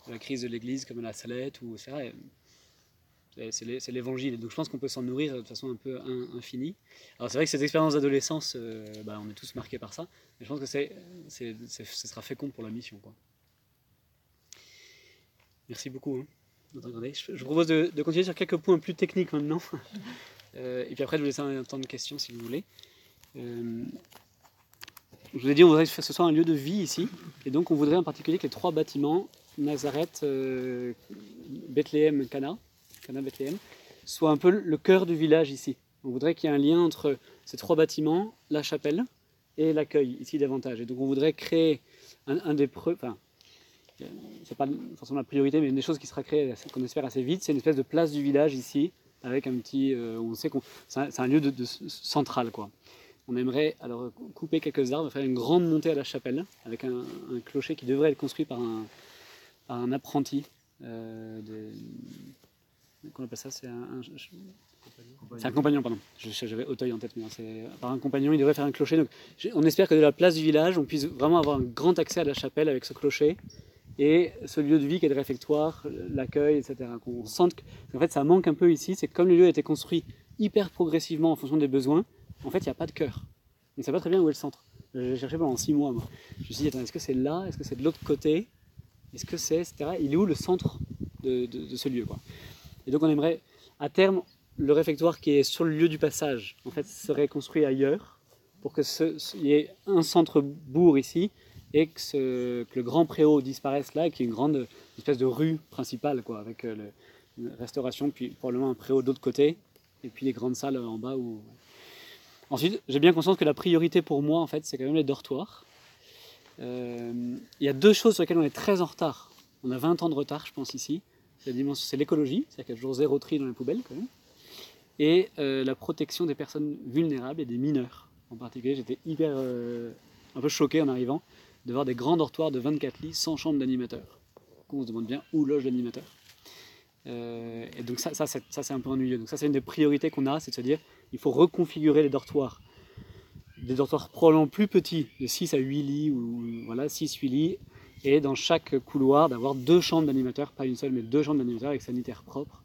la crise de l'Église comme la Salette, ou, etc. C'est l'évangile. Donc je pense qu'on peut s'en nourrir de façon un peu infinie. Alors c'est vrai que cette expérience d'adolescence, euh, bah, on est tous marqués par ça. Mais je pense que ce sera fécond pour la mission. Merci beaucoup. Hein. Je, vous propose de, continuer sur quelques points plus techniques maintenant. Euh, et puis après, je vous laisse un temps de questions si vous voulez. Euh, je vous ai dit, on voudrait que ce soit un lieu de vie ici. Et donc, on voudrait en particulier que les trois bâtiments, Nazareth, euh, Bethléem, Cana, Cana, Bethléem, soient un peu le cœur du village ici. On voudrait qu'il y ait un lien entre ces trois bâtiments, la chapelle et l'accueil ici davantage. Et donc, on voudrait créer un, un des preuves c'est pas forcément la priorité, mais une des choses qui sera créée, qu'on espère assez vite, c'est une espèce de place du village ici, avec un petit, euh, on sait qu'on, c'est un, lieu de, central quoi. On aimerait alors couper quelques arbres, faire une grande montée à la chapelle, avec un, clocher qui devrait être construit par un, un apprenti. Euh, Comment on appelle ça C'est un, c'est un compagnon, pardon. J'avais Auteuil en tête, mais c'est par un compagnon, il devrait faire un clocher. Donc, on espère que de la place du village, on puisse vraiment avoir un grand accès à la chapelle avec ce clocher et ce lieu de vie qui est le réfectoire, l'accueil, etc. Qu'on sente que, en fait, ça manque un peu ici. C'est comme le lieu a été construit hyper progressivement en fonction des besoins. En fait, il n'y a pas de cœur. On ne sait pas très bien où est le centre. J'ai cherché pendant six mois. Moi. Je me suis dit, est-ce que c'est là? Est-ce que c'est de l'autre côté? Est-ce que c'est, etc. Il est où le centre de, ce lieu. Et donc, on aimerait, à terme, le réfectoire qui est sur le lieu du passage, en fait, serait construit ailleurs pour qu'il y ait un centre bourg ici et que, le grand préau disparaisse là, et qu'il y ait une grande espèce de rue principale, quoi, avec euh, une restauration, puis probablement un préau de l'autre côté, et puis les grandes salles en bas. Ensuite, j'ai bien conscience que la priorité pour moi, en fait, c'est quand même les dortoirs. Euh, il y a deux choses sur lesquelles on est très en retard. On a 20 ans de retard, je pense, ici. C'est l'écologie, c'est-à-dire qu'il y a toujours zéro tri dans les poubelles, quand même. Et euh, la protection des personnes vulnérables et des mineurs. En particulier, j'étais hyper, un peu choqué en arrivant de voir des grands dortoirs de 24 lits sans chambre d'animateur. On se demande bien où loge l'animateur. Euh, et donc ça, ça c'est un peu ennuyeux. Donc ça, c'est une des priorités qu'on a, c'est de se dire, il faut reconfigurer les dortoirs des dortoirs probablement plus petits, de 6 à 8 lits, ou voilà, 6-8 lits, et dans chaque couloir d'avoir deux chambres d'animateurs, pas une seule, mais deux chambres d'animateurs avec sanitaires propres,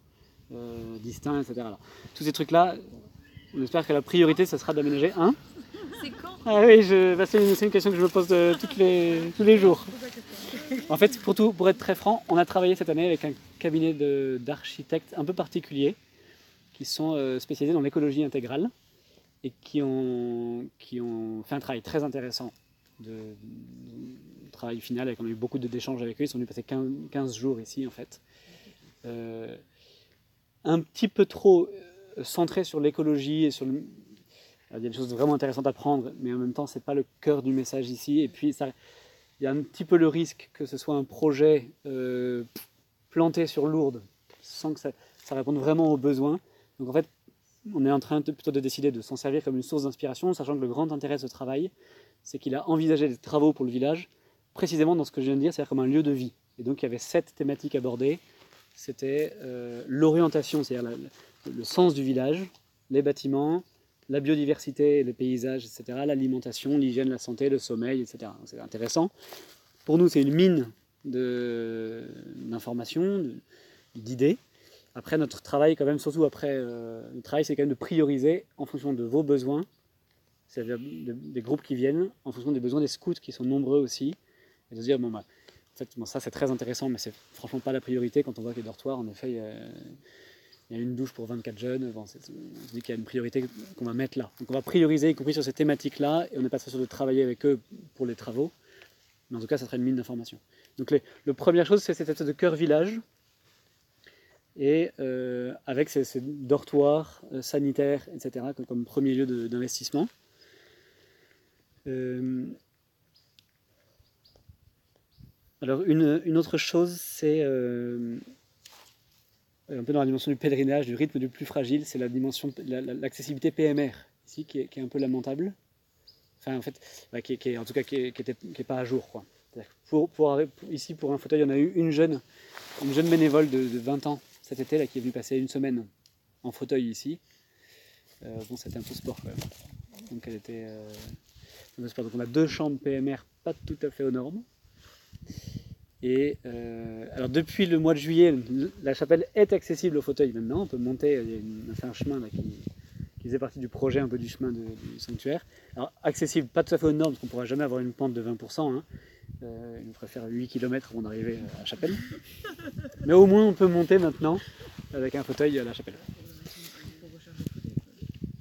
euh, distincts, etc. Tous ces trucs-là, on espère que la priorité, ça sera d'aménager un. C'est Ah oui, bah, c'est, une, question que je me pose toutes les, tous les jours. En fait, pour, être très franc, on a travaillé cette année avec un cabinet d'architectes un peu particulier qui sont euh, spécialisés dans l'écologie intégrale et qui ont, qui ont fait un travail très intéressant de, travail final. Avec, on a eu beaucoup d'échanges avec eux. Ils sont venus passer 15, 15 jours ici, en fait. Euh, un petit peu trop euh, centré sur l'écologie et sur le, il y a des choses vraiment intéressantes à prendre, mais en même temps, c'est pas le cœur du message ici. Et puis, il y a un petit peu le risque que ce soit un projet euh, planté sur Lourdes, sans que ça, réponde vraiment aux besoins. Donc, en fait, on est en train plutôt de décider de s'en servir comme une source d'inspiration, sachant que le grand intérêt de ce travail, c'est qu'il a envisagé des travaux pour le village, précisément dans ce que je viens de dire, c'est-à-dire comme un lieu de vie. Et donc, il y avait sept thématiques abordées. C'était euh, l'orientation, c'est-à-dire le sens du village, les bâtiments, la biodiversité, le paysage, etc., l'alimentation, l'hygiène, la santé, le sommeil, etc. C'est intéressant. Pour nous, c'est une mine d'informations, d'idées. Après, notre travail, quand même, surtout après, euh, le travail, c'est quand même de prioriser en fonction de vos besoins, c'est-à-dire de- des groupes qui viennent, en fonction des besoins des scouts qui sont nombreux aussi, et de se dire, bon, bah, bon, ça c'est très intéressant, mais c'est franchement pas la priorité quand on voit que les dortoirs, en effet, il y a une douche pour 24 jeunes. Bon, on se dit qu'il y a une priorité qu'on va mettre là. Donc on va prioriser, y compris sur ces thématiques-là, et on n'est pas très sûr de travailler avec eux pour les travaux. Mais en tout cas, ça sera une mine d'informations. Donc les, la première chose, c'est cette espèce de cœur village, et euh, avec ces, dortoirs euh, sanitaires, etc., comme, premier lieu d'investissement. Euh, alors une, une autre chose, c'est un peu dans la dimension du pèlerinage, du rythme du plus fragile, c'est la dimension, la- la- l'accessibilité PMR, ici, qui est, un peu lamentable. Enfin, en fait, bah, qui, est- en tout cas, qui n'est pas à jour. Quoi. Pour, pour, ici, pour un fauteuil, en a eu une jeune, une jeune bénévole de, de 20 ans cet été, qui est venue passer une semaine en fauteuil ici. Euh, bon, c'était un peu sport, quand même. Donc, elle était... euh. Donc, on a deux chambres PMR pas tout à fait aux normes. Et euh, alors depuis le mois de juillet, le- la chapelle est accessible au fauteuil maintenant. On peut monter, y a c'est un chemin qui, faisait partie du projet, un peu du chemin de- du sanctuaire. Alors accessible, pas tout à fait aux normes, parce qu'on ne pourra jamais avoir une pente de 20%. Hein. Il nous ferait faire 8 km avant d'arriver à la chapelle. Mais au moins on peut monter maintenant avec un fauteuil à la chapelle.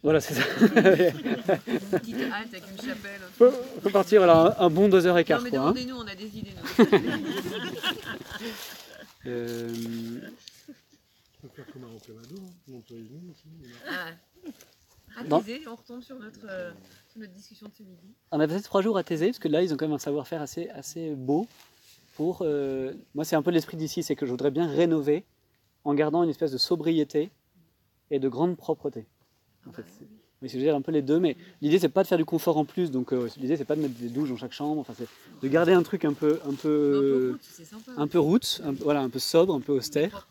Voilà, c'est ça. Une petite halte avec une chapelle. faut, faut partir voilà, un, un bon 2h15. Non mais hein. demandez-nous, on a des idées. nous. Euh, On peut faire comme y. Ah. À. Thésée, on retombe sur notre, euh, sur notre discussion de ce midi. On a passé trois jours à Thésée, parce que là, ils ont quand même un savoir-faire assez, assez beau. Pour, euh, moi, c'est un peu l'esprit d'ici, c'est que je voudrais bien rénover en gardant une espèce de sobriété et de grande propreté. En fait, c'est- oui, c'est je veux dire un peu les deux, mais l'idée c'est pas de faire du confort en plus, donc euh, l'idée c'est pas de mettre des douches dans chaque chambre, enfin c'est de garder un truc un peu, un Un peu un peu route, un peu- voilà, un peu sobre, un peu austère,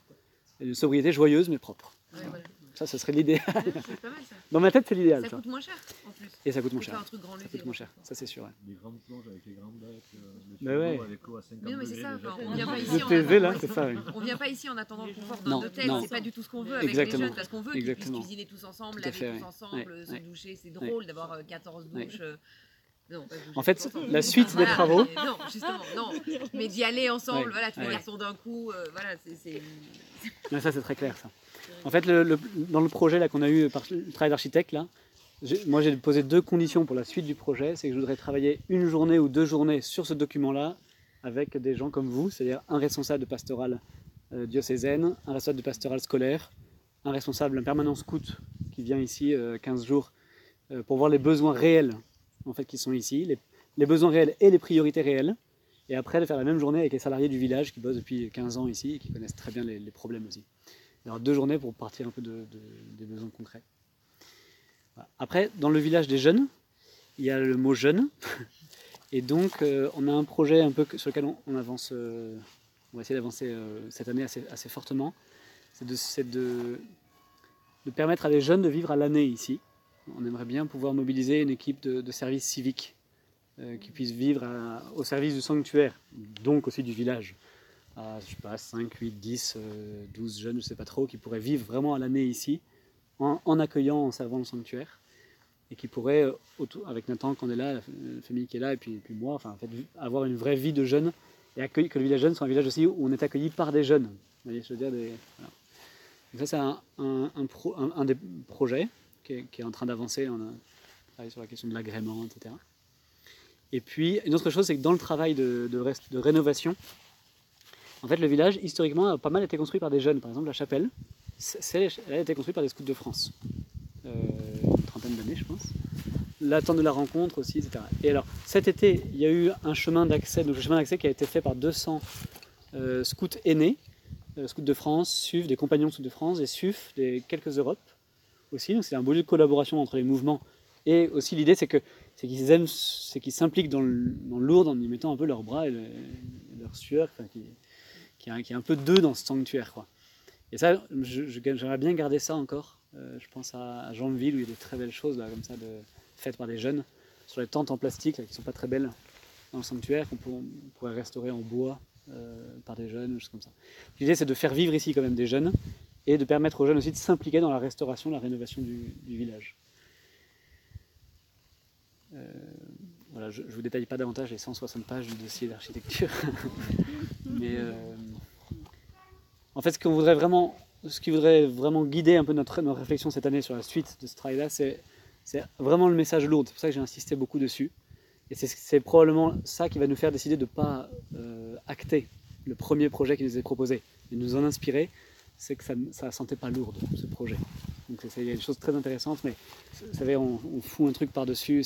et une sobriété joyeuse mais propre. Ouais, voilà. Ça, ce serait l'idéal. Dans ma tête, c'est l'idéal. Ça ça. coûte moins cher en plus. Et ça coûte moins cher. un truc grand Ça coûte moins cher, ça c'est sûr. ouais. Des grandes planches avec les grandes bacs, euh, le Bah frigo ouais. avec l'eau à 50 Mais non, mais c'est degrés ça, on vient pas ici là, c'est ça. On vient pas ici en attendant le confort Non, d'un hôtel, non. c'est pas du tout ce qu'on veut avec Exactement. les jeunes, parce qu'on veut qu'ils puissent Exactement. cuisiner tous ensemble, laver tous ensemble, se doucher. C'est drôle d'avoir euh, 14 Ouais. douches. euh, Non, En fait, la suite des Voilà, travaux- mais Non, justement, non. Mais d'y aller ensemble, Ouais, voilà, tous les garçons d'un coup, euh, voilà, c'est- c'est. Mais ça, c'est très clair, ça. En fait, dans le projet qu'on a eu par le travail d'architecte, moi j'ai posé deux conditions pour la suite du projet. C'est que je voudrais travailler une journée ou deux journées sur ce document-là avec des gens comme vous, c'est-à-dire un responsable de pastoral euh, diocésaine, un responsable de pastoral scolaire, un responsable, un permanent scout qui vient ici euh, 15 jours euh, pour voir les besoins réels en fait, qui sont ici, les, besoins réels et les priorités réelles. Et après, de faire la même journée avec les salariés du village qui bossent depuis 15 ans ici et qui connaissent très bien les problèmes aussi. Alors deux journées pour partir un peu de, de- des besoins concrets. Après, dans le village des jeunes, il y a le mot jeune. Et donc, euh, on a un projet un peu sur lequel on, avance, euh, on va essayer d'avancer euh, cette année assez, fortement. C'est de, permettre à des jeunes de vivre à l'année ici. on aimerait bien pouvoir mobiliser une équipe de, de service civique euh, qui puisse vivre au service du sanctuaire, donc aussi du village. Je sais pas, 5, 8, 10, euh, 12 jeunes, je sais pas trop, qui pourraient vivre vraiment à l'année ici, en, accueillant, en servant le sanctuaire, et qui pourraient, euh, avec Nathan qu'on est là, la, fa- la famille qui est là, et puis, puis moi, enfin, en fait, avoir une vraie vie de jeunes, et que le village jeune soit un village aussi où on est accueilli par des jeunes. Vous voyez, je veux dire, ça, c'est un, un- des projets qui est, en train d'avancer. On a travaillé sur la question de l'agrément, etc. Et puis, une autre chose, c'est que dans le travail de, de de rénovation, en fait, le village, historiquement, a pas mal été construit par des jeunes. Par exemple, la chapelle, elle a été construite par des scouts de France. Euh, une trentaine d'années, je pense. La tente de la rencontre aussi, etc. Et alors, cet été, il y a eu un chemin d'accès, donc le chemin d'accès qui a été fait par 200 euh, scouts aînés, euh, scouts de France, SUF, des compagnons de scouts de France, des SUF, des quelques Europes aussi. Donc c'est un beau lieu de collaboration entre les mouvements. Et aussi l'idée, c'est qu'ils aiment, c'est qu'ils s'impliquent dans le, dans le lourd en y mettant un peu leurs bras et, le- et leur sueur, qui, a un peu d'eux dans ce sanctuaire, quoi. Et ça, j'aimerais bien garder ça encore. Euh, je pense à, à Jeanville où il y a des très belles choses comme ça, faites par des jeunes, sur les tentes en plastique qui sont pas très belles dans le sanctuaire, qu'on pourrait restaurer en bois euh, par des jeunes, choses comme ça. L'idée, c'est de faire vivre ici quand même des jeunes et de permettre aux jeunes aussi de s'impliquer dans la restauration, la rénovation du, village. Euh, voilà, je ne vous détaille pas davantage les 160 pages du dossier d'architecture. Mais en fait, ce qu'on voudrait vraiment, ce qui voudrait vraiment guider un peu notre, notre réflexion cette année sur la suite de ce travail-là, c'est, vraiment le message lourd. C'est pour ça que j'ai insisté beaucoup dessus. Et c'est, probablement ça qui va nous faire décider de ne pas euh, acter le premier projet qui nous est proposé, et nous en inspirer, c'est que ça ne sentait pas lourde, ce projet. Donc il y a des choses très intéressantes, mais vous savez, on, fout un truc par-dessus.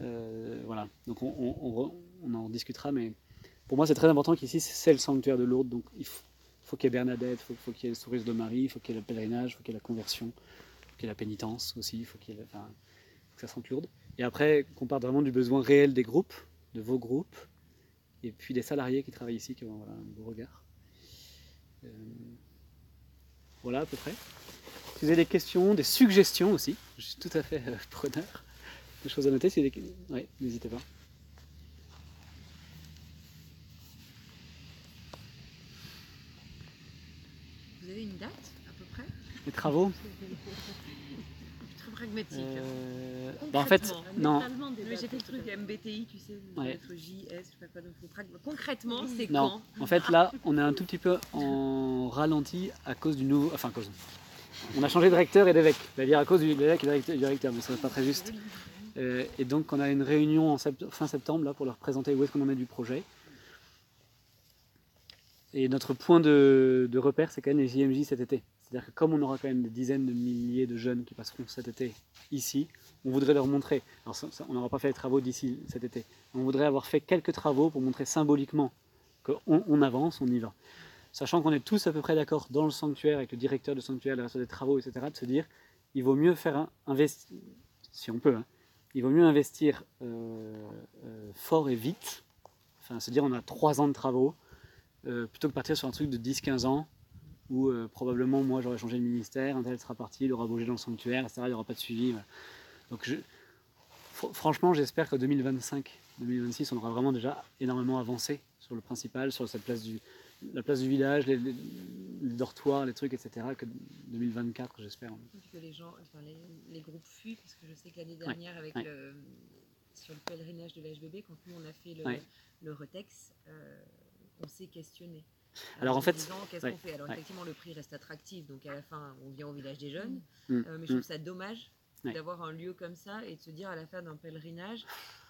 euh, voilà, donc on, on en discutera, mais pour moi c'est très important qu'ici c'est le sanctuaire de Lourdes, donc il faut, faut qu'il y ait Bernadette, faut, faut qu'il y ait le sourire de Marie, faut qu'il y ait le pèlerinage, faut qu'il y ait la conversion, faut qu'il y ait la pénitence aussi, faut qu'il y ait, enfin, que ça sente Lourdes. Et après, qu'on parte vraiment du besoin réel des groupes, de vos groupes, et puis des salariés qui travaillent ici, qui ont voilà, un beau regard. Euh, voilà à peu près. Si vous avez des questions, des suggestions aussi, je suis tout à fait euh, preneur. Des choses à noter, si des... ouais, n'hésitez pas. Vous avez une date à peu près Les travaux Très pragmatique. euh, bah, En fait, non. J'ai fait le truc. MBTI, tu sais, Ouais. lettre J, S, je sais pas quoi. Donc, Concrètement, c'est Non, quand en fait là, on est un tout petit peu en ralenti à cause du nouveau. Enfin, à cause. On a changé de recteur et d'évêque. C'est-à-dire à cause du l'évêque et du recteur- du recteur, mais ça n'est pas très juste. Euh, et donc, on a une réunion en sept- fin septembre là, pour leur présenter où est-ce qu'on en est du projet. Et notre point de, repère, c'est quand même les JMJ cet été. C'est-à-dire que comme on aura quand même des dizaines de milliers de jeunes qui passeront cet été ici, on voudrait leur montrer. Alors, on n'aura pas fait les travaux d'ici cet été. On voudrait avoir fait quelques travaux pour montrer symboliquement qu'on on avance, on y va. Sachant qu'on est tous à peu près d'accord dans le sanctuaire, avec le directeur du sanctuaire, le reste des travaux, etc., de se dire il vaut mieux faire un investi- si on peut, hein, il vaut mieux investir euh, euh, fort et vite, enfin se dire on a trois ans de travaux, euh, plutôt que partir sur un truc de 10-15 ans où euh, probablement moi j'aurais changé de ministère, un tel sera parti, il aura bougé dans le sanctuaire, etc., il n'y aura pas de suivi. voilà. Donc je- fr- franchement j'espère qu'en 2025, 2026, on aura vraiment déjà énormément avancé sur le principal, sur cette place du, la place du village, les, les- les dortoirs, les trucs, etc. Que 2024, j'espère. que les gens, enfin les, les groupes fuient, parce que je sais que l'année dernière, avec ouais. le, sur le pèlerinage de l'HBB, quand nous on a fait le, Ouais. le Retex, euh, on s'est questionné. Alors, en fait, qu'est-ce ouais, qu'on fait? Alors ouais. effectivement, le prix reste attractif, donc à la fin, on vient au village des jeunes, Mm, Euh, mais je mm. trouve ça dommage Ouais. d'avoir un lieu comme ça et de se dire à la fin d'un pèlerinage,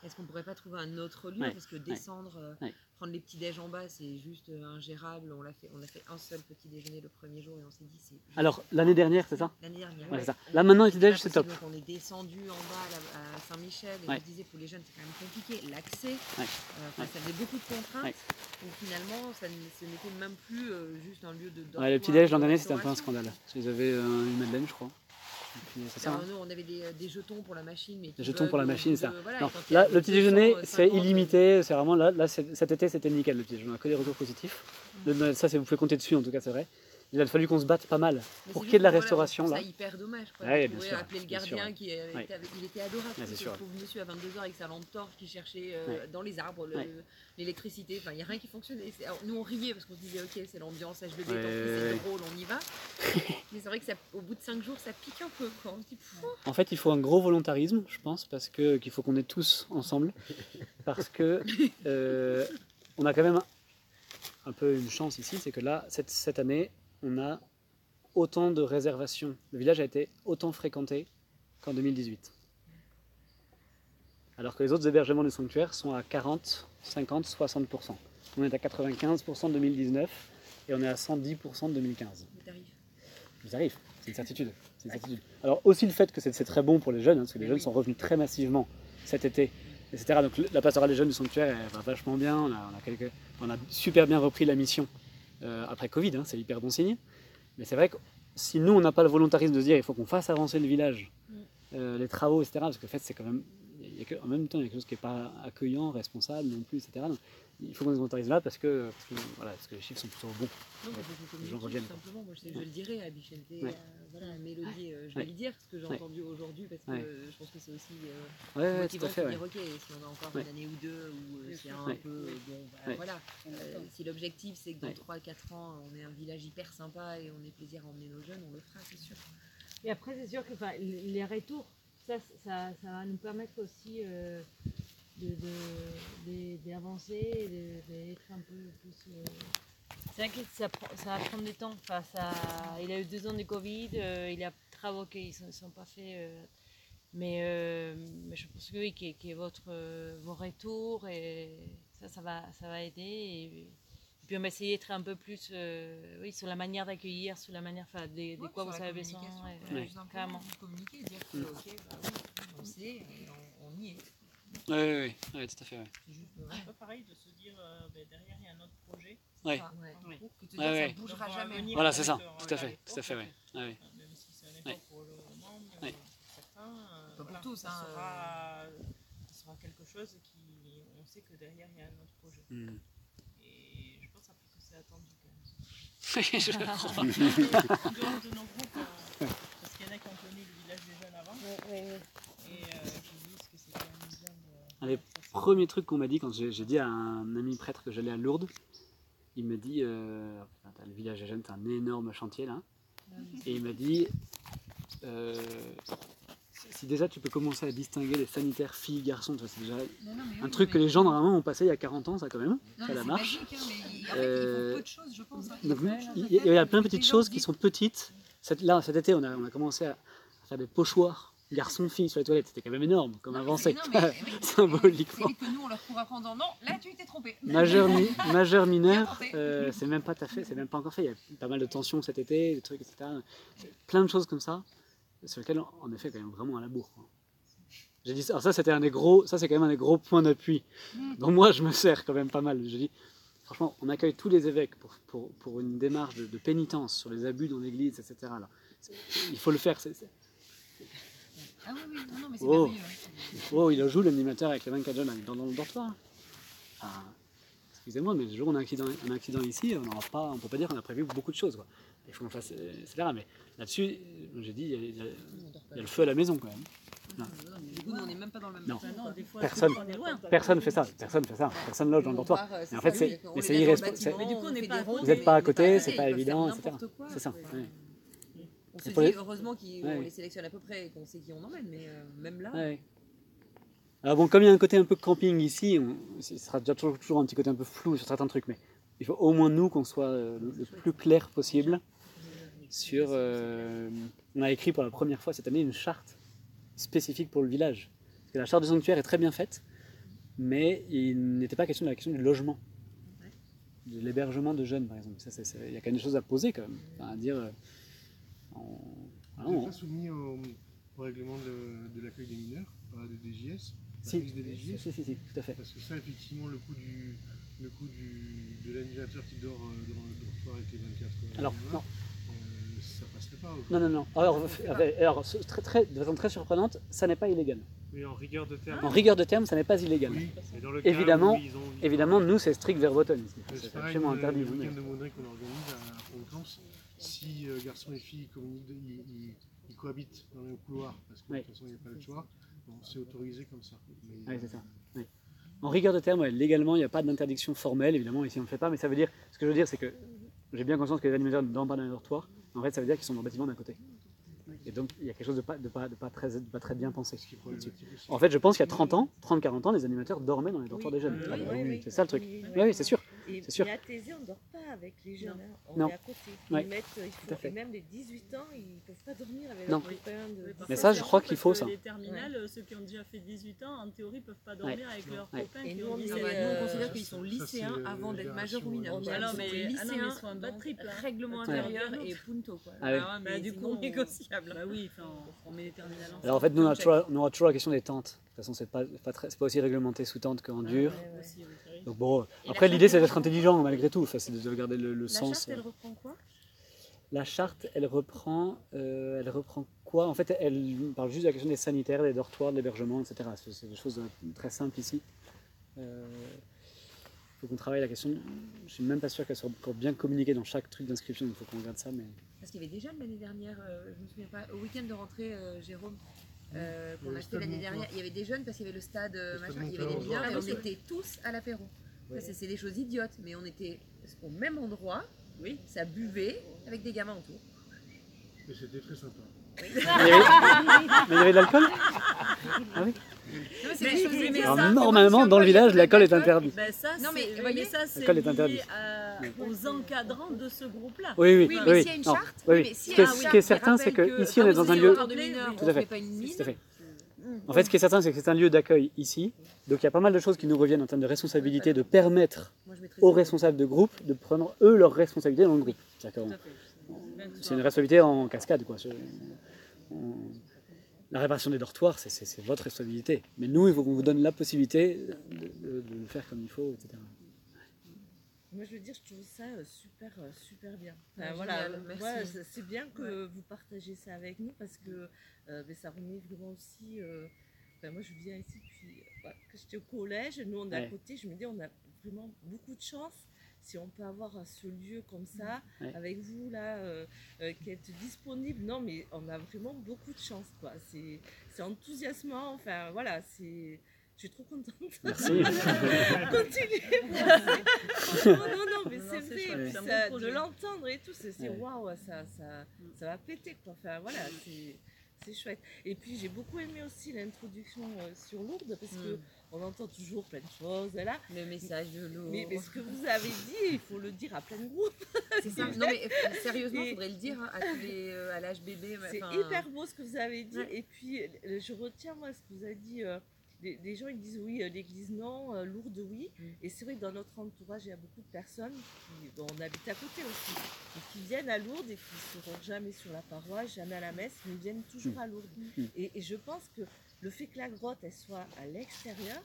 est-ce qu'on pourrait pas trouver un autre lieu? Ouais, Parce que descendre, euh, prendre les petits déj en bas, c'est juste euh, ingérable. On l'a fait, on a fait un seul petit déjeuner le premier jour et on s'est dit c'est. Alors, l'année dernière, c'est ça? L'année dernière. Ouais, ça. Là, maintenant, les C'était déj, c'est top. Donc on est descendu en bas à Saint-Michel et on se disait pour les jeunes c'est quand même compliqué. L'accès, euh, ça faisait beaucoup de contraintes. Donc finalement, ça n'était même plus euh, juste un lieu de. Le dortoir, petit-déj l'an de dernier, c'était un peu un scandale. Ils avaient une Madeleine, je crois. Et puis, C'est ça. Alors, nous, on avait des, des jetons pour la machine. Mais Les jetons pour la machine, bout ça. voilà, Non, a là, le petit déjeuner, 250, c'est illimité. C'est vraiment là, là c'est- cet été, c'était nickel le petit déjeuner. On a que des retours positifs. Le- ça, c'est- vous pouvez compter dessus, en tout cas, c'est vrai. Il a fallu qu'on se batte pas mal Mais pour qu'il y ait de la voilà, restauration je là. hyper dommage. Quoi. Ouais, bien sûr, appeler le gardien qui euh, Ouais. était avec- il était adorable. Ouais, ce pauvre monsieur à 22h avec sa lampe torche qui cherchait euh, dans les arbres le- l'électricité. Enfin, il n'y a rien qui fonctionnait. Alors, nous, on riait parce qu'on se disait, ok, c'est l'ambiance, ouais, c'est drôle, on y va. Mais c'est vrai que ça, au bout de 5 jours, ça pique un peu. Quoi. On se dit, En fait, il faut un gros volontarisme, je pense, parce qu'il faut qu'on est tous ensemble, parce que euh, on a quand même un, un peu une chance ici, c'est que là, cette, cette année, on a autant de réservations. Le village a été autant fréquenté qu'en 2018. Alors que les autres hébergements du sanctuaire sont à 40, 50, 60%. On est à 95% de 2019 et on est à 110% de 2015. mais t'arrives. Ça arrive, c'est une certitude. c'est une certitude. Alors aussi le fait que c'est très bon pour les jeunes, hein, parce que les jeunes sont revenus très massivement cet été, etc. Donc la pastorale des jeunes du sanctuaire elle va vachement bien, on a, on a quelques- on a super bien repris la mission euh, après Covid, hein, c'est hyper bon signe. Mais c'est vrai que si nous on n'a pas le volontarisme de se dire il faut qu'on fasse avancer le village, Mm. euh, les travaux, etc. Parce que en fait c'est quand même, il y a que- en même temps il y a quelque chose qui n'est pas accueillant, responsable non plus, etc. Donc, il faut qu'on se volontarise là parce que, parce que, voilà, parce que les chiffres sont plutôt bons. Non, Ouais. parce qu'il faut Les gens communiquer, reviennent, tout quoi. simplement. Moi, je, sais- je le dirai à Bichente, Ouais. euh, voilà, Mélodie, euh, je Ouais. vais lui dire ce que j'ai Ouais. entendu aujourd'hui parce que Ouais. je pense que c'est aussi euh, Ouais, ouais, tout motivant à fait. de Ouais. dire ok, si on a encore Ouais. une année ou deux où euh, c'est un Ouais. peu bon, bah, Ouais. voilà. Euh, si l'objectif c'est que dans Ouais. 3-4 ans on ait un village hyper sympa et on ait plaisir à emmener nos jeunes, on le fera, c'est sûr. Et après, c'est sûr que enfin, les les retours, ça, ça, ça va nous permettre aussi euh, de, de- de- d'avancer, de- d'être un peu plus. euh, C'est vrai que ça, va prendre du temps. Enfin, ça, il a eu deux ans de Covid, euh, il a travaux qui ne sont, sont pas faits. euh, mais, euh, mais je pense que oui, que, que votre, euh, vos retours, et ça, ça va, ça va aider. Et, et puis on va essayer d'être un peu plus euh, oui, sur la manière d'accueillir, sur la manière enfin, de, de Ouais, quoi vous avez besoin. ouais, ouais, communiquer, dire que ok, bah oui, on sait, et on, on y est. Ouais, ouais, ouais, tout à fait. Ouais. C'est euh, pas pareil de se dire euh, ben, derrière il y a un autre projet. Ouais. Oui. Que te Ouais, dire ouais. ça bougera Donc, jamais. Voilà, c'est ça, euh, tout à fait, avec tout à fait, euh, Même si c'est un effort pour le moment, mais Ouais. pour certains, euh, Pas pour voilà, tous, ça, hein, sera, ça sera quelque chose qui, on sait que derrière il y a un autre projet. Hmm. Et je pense après que c'est attendu quand même. Je dehors de nos groupes, euh, y en a qui ont connu le village des jeunes avant Ouais, ouais, ouais. et euh, qui disent que c'est quand même bien de. Allez, ça, c'est- Premier truc qu'on m'a dit quand j'ai dit à un ami prêtre que j'allais à Lourdes, il me dit euh, le village des jeunes, c'est un énorme chantier là. Et il m'a dit euh, si déjà tu peux commencer à distinguer les sanitaires filles, garçons, tu vois, c'est déjà Non, non, mais un oui, truc mais- que les gens normalement ont passé il y a 40 ans, ça quand même. Non, ça la marche. hein, il- Euh, hein. Y a plein de petites choses se qui sont petites. Cette- là, cet été, on a, on a commencé à faire des pochoirs garçons-filles sur les toilettes. C'était quand même énorme comme avancée, symboliquement. C'est que nous, on leur court après en disant non, là, tu t'es trompé. Majeur, mi- majeur mineur, euh, c'est même pas fait, c'est même pas encore fait. Il y a pas mal de tensions cet été, des trucs, etc. Plein de choses comme ça, sur lesquelles, en effet, quand même vraiment à la bourre. quoi. J'ai dit, alors ça, c'était un des gros, ça c'est quand même un des gros points d'appui. dont moi, je me sers quand même pas mal. J'ai dit, franchement, on accueille tous les évêques pour, pour, pour une démarche de, de pénitence sur les abus dans l'Église, etc. là. Il faut le faire. Ah oui, oui, non, non, mais c'est Oh. Oh, il en joue l'animateur avec les 24 jeunes dans, dans le dortoir. Enfin, excusez-moi, mais le jour où on a un accident, un accident ici, on ne on peut pas dire qu'on a prévu beaucoup de choses. Quoi. Il faut qu'on fasse, etc. Mais là-dessus, j'ai dit, il y, a- il y a- il y a le feu à la maison quand même. Non, Du coup, nous, on n'est même pas dans le même Non. bâtiment, non, quoi. des fois, Personne. on est loin. Personne fait ça. Personne fait ça. Personne loge dans le dortoir. euh, Mais en fait, c'est- oui, on mais les c'est met dans le irrespo- bâtiment, c'est- Mais du coup, on fait n'est des pas à rondes, côté. Vous n'êtes pas à côté, c'est pas évident, n'importe etc. quoi, C'est ça. ouais. On se dit les- heureusement qu'on Ouais. les sélectionne à peu près et qu'on sait qui on emmène, mais euh, même là. Ouais. Alors bon, comme il y a un côté un peu camping ici, on, ce sera déjà toujours, toujours un petit côté un peu flou sur certains trucs, mais il faut au moins nous qu'on soit euh, le, plus clair possible sur... euh, on a écrit pour la première fois cette année une charte spécifique pour le village. Parce que la charte du sanctuaire est très bien faite, mais il n'était pas question de la question du logement, de l'hébergement de jeunes par exemple. Il y a quand même des choses à poser quand même, Enfin, à dire... euh, on- Vous on- pas soumis au, au règlement de, de l'accueil des mineurs, DJS la Si. si, si, si, tout à fait. Parce que ça, effectivement, le coût, du, le coût du, de l'animateur qui dort euh, dans le dortoir avec les 24 euh, Alors, non. euh, ça passerait pas. Non, non, non. Alors, euh, alors, ce- très, très, de façon très surprenante, ça n'est pas illégal. Oui, en rigueur de terme. En rigueur de terme, ça n'est pas illégal. Oui, Et dans le Évidemment- cas où ils ont- Évidemment, nous, c'est strict verboten ici. mais c'est absolument le- interdit. Le vous week-end de qu'on organise à Pont-Clance, si euh, garçons et filles communiquent, ils, ils- ils cohabitent dans le même couloir, parce que Oui. de toute façon, il n'y a pas le choix, bon, c'est autorisé comme ça. Mais, Ouais, c'est ça. Oui. En rigueur de terme, ouais, légalement, il n'y a pas d'interdiction formelle, évidemment, ici on ne le fait pas, mais ça veut dire, ce que je veux dire, c'est que j'ai bien conscience que les animateurs ne dorment pas dans les dortoirs, en fait, ça veut dire qu'ils sont dans le bâtiment d'à côté. Et donc, il y a quelque chose de pas, de pas, de pas, très, de pas très bien pensé. En fait, je pense qu'il y a 30 ans, 30-40 ans, les animateurs dormaient dans les dortoirs des jeunes. Oui, Ah, oui, bah oui, oui. C'est ça le truc. Oui, Oui, oui, c'est sûr. Et, C'est sûr. et à Thésée, on ne dort pas avec les jeunes. hein. On Non. est à côté. Ouais. Ils mettent, et même les 18 ans, ils ne peuvent pas dormir avec Non. leurs copains. De... Oui, Mais ça, je crois qu'il faut ça. Les terminales, ceux qui ont déjà fait 18 ans, en théorie, peuvent pas dormir avec leurs Ouais. copains Et qui nous, on est, 17 Ah ans. nous, on Euh, considère qu'ils sont ça, lycéens euh, avant d'être majeurs ou mineurs. Ah non, mais, lycéens, ah ils sont un bad trip là. règlement intérieur et punto. Quoi. Ah. Ah Bah, mais du coup, non négociable. Bah oui, on, met les terminales ensemble. Alors en fait, nous, on, aura toujours la question des tentes. De toute façon, c'est pas, pas, très- c'est pas aussi réglementé sous tente qu'en dur. Ouais, ouais. Donc bon, Et après la l'idée c'est d'être intelligent malgré tout, enfin, c'est de garder le, le La sens. charte, elle reprend quoi? La charte, elle reprend, euh, elle reprend quoi? En fait, elle parle juste de la question des sanitaires, des dortoirs, de l'hébergement, etc. C'est des choses euh, très simples ici. Il faut qu'on travaille la question. Je suis même pas sûr qu'elle soit encore bien communiquée dans chaque truc d'inscription, donc il faut qu'on regarde ça. Mais Parce qu'il y avait déjà l'année dernière, euh, je me souviens pas, au week-end de rentrée, euh, Jérôme, euh, qu'on Le a fait l'année dernière, il y avait des jeunes parce qu'il y avait le stade, euh, stade machin, il y avait des mineurs et on était tous à l'apéro. Ouais. C'est des choses idiotes, mais on était au même endroit, Oui. ça buvait avec des gamins autour. Et c'était très sympa. Il y avait, mais il y avait de l'alcool Ah oui Non, mais c'est Mais- des choses mais aimées, Alors, ça. normalement, dans le village, l'alcool est interdit. Ben ça, Non, mais c'est- voyez, mais ça, c'est l'école est à- aux encadrants de ce groupe-là. Oui, oui, Oui, mais oui. s'il y a une charte, oui, oui, Ce qui a est- ce qui certain, c'est rappelle que ici, on est dans un ah, lieu. Tout à fait. Tout à. En fait, ce qui est certain, c'est que c'est un lieu d'accueil ici. Donc il y a pas mal de choses qui nous reviennent en termes de responsabilité, de permettre aux responsables de groupe de prendre eux leurs responsabilités dans le groupe. C'est une responsabilité en cascade. Quoi. On- La réparation des dortoirs, c'est- votre responsabilité. Mais nous, il faut qu'on vous donne la possibilité de, de- de le faire comme il faut, etc. Moi, je veux dire, je trouve ça euh, super, euh, super bien. Enfin, Ouais, voilà, ouais, c'est- bien que vous partagez ça avec nous parce que euh, ben, ça remet vraiment aussi. euh, enfin, moi, je viens ici depuis euh, que j'étais au collège. Nous, on est à côté. Je me dis, on a vraiment beaucoup de chance si on peut avoir ce lieu comme ça Ouais. avec vous là, euh, euh, qui êtes disponible. Non, mais on a vraiment beaucoup de chance, quoi. C'est c'est enthousiasmant. Enfin, voilà, c'est. Je suis trop contente. Merci. Continuez. non, non, non, mais c'est vrai. chouette, puis ça- de l'entendre et tout, c'est waouh, ça, ça, ça va péter quoi. Enfin voilà, c'est c'est chouette. Et puis j'ai beaucoup aimé aussi l'introduction euh, sur Lourdes parce que Mm. On entend toujours plein de choses là. Le message de l'eau. Mais, mais ce que vous avez dit, il faut le dire à plein de groupes. C'est ça. Non, mais euh, sérieusement, il faudrait le dire hein, à tous les, euh, à l'HBB. C'est enfin, hyper beau ce que vous avez dit. Ouais. Et puis, euh, je retiens, moi, ce que vous avez dit. euh, des, des gens, ils disent oui, l'église non, euh, lourde oui. Mm. Et c'est vrai que dans notre entourage, il y a beaucoup de personnes qui, bon, on habite à côté aussi, et qui viennent à Lourdes et qui ne seront jamais sur la paroisse, jamais à la messe, mais viennent toujours à Lourdes. Mm. Et, et je pense que le fait que la grotte, elle soit à l'extérieur,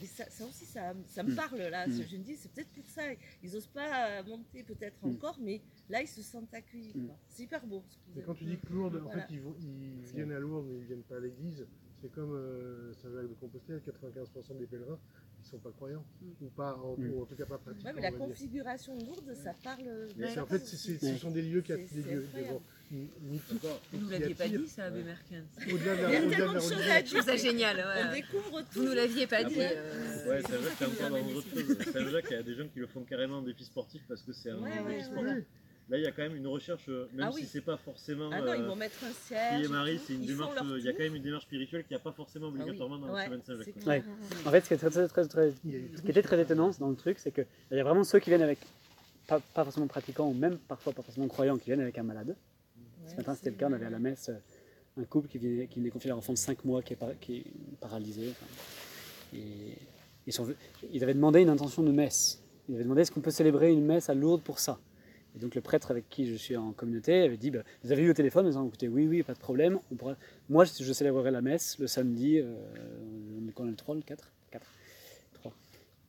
mais ça, ça aussi, ça, ça me Mm. parle là. Mm. Je me dis, c'est peut-être pour ça. Ils n'osent pas monter peut-être Mm. encore, mais là, ils se sentent accueillis. Mm. quoi. C'est hyper beau. ce Et quand tu dis que Lourdes, en fait, ils, vont, ils viennent à Lourdes, mais ils viennent pas à l'église, c'est comme euh, Saint-Jacques de Compostelle, 95% des pèlerins, ils sont pas croyants, ou, pas, en, ou en tout cas pas pratiquants. Ouais, mais la configuration lourde, ça parle. Mais en fait, ce sont des lieux qui, des lieux, Vous nous qui l'aviez pas dit, ça, Abbé. Au-delà de Il y a tellement de choses à Je trouve ça génial. On découvre tout. Vous nous l'aviez pas dit. Après, euh, Ouais, Saint-Jacques, c'est encore dans autre chose. Saint-Jacques, il y a des gens qui le font carrément en défi sportif parce que c'est un Ouais, défi ouais, sportif. ouais. Là, il y a quand même une recherche, euh, même Ah si oui. c'est pas forcément. Ah non, ils euh, vont mettre un cierge. et Marie, c'est une Ils démarche, euh, il y a quand même une démarche spirituelle qui n'y a pas forcément Ah oui. obligatoirement dans le Saint-Jacques. c'est. Ouais. En fait, ce qui, est très, très, très, ce qui était très étonnant dans le truc, c'est qu'il y a vraiment ceux qui viennent avec, pas, pas forcément pratiquants, ou même parfois pas forcément croyants, qui viennent avec un malade. Ce matin, c'était le cas, on avait à la messe euh, un couple qui venait, qui venait confier leur enfant de 5 mois qui est, paralysé. enfin, et ils, avaient demandé une intention de messe. Ils avaient demandé est-ce qu'on peut célébrer une messe à Lourdes pour ça? Et donc le prêtre avec qui je suis en communauté avait dit, bah, vous avez eu au téléphone, ils ont écouté, oui, oui, pas de problème. Moi, je, célébrerai la messe le samedi, euh, on est quand le 3, le 4 4 3.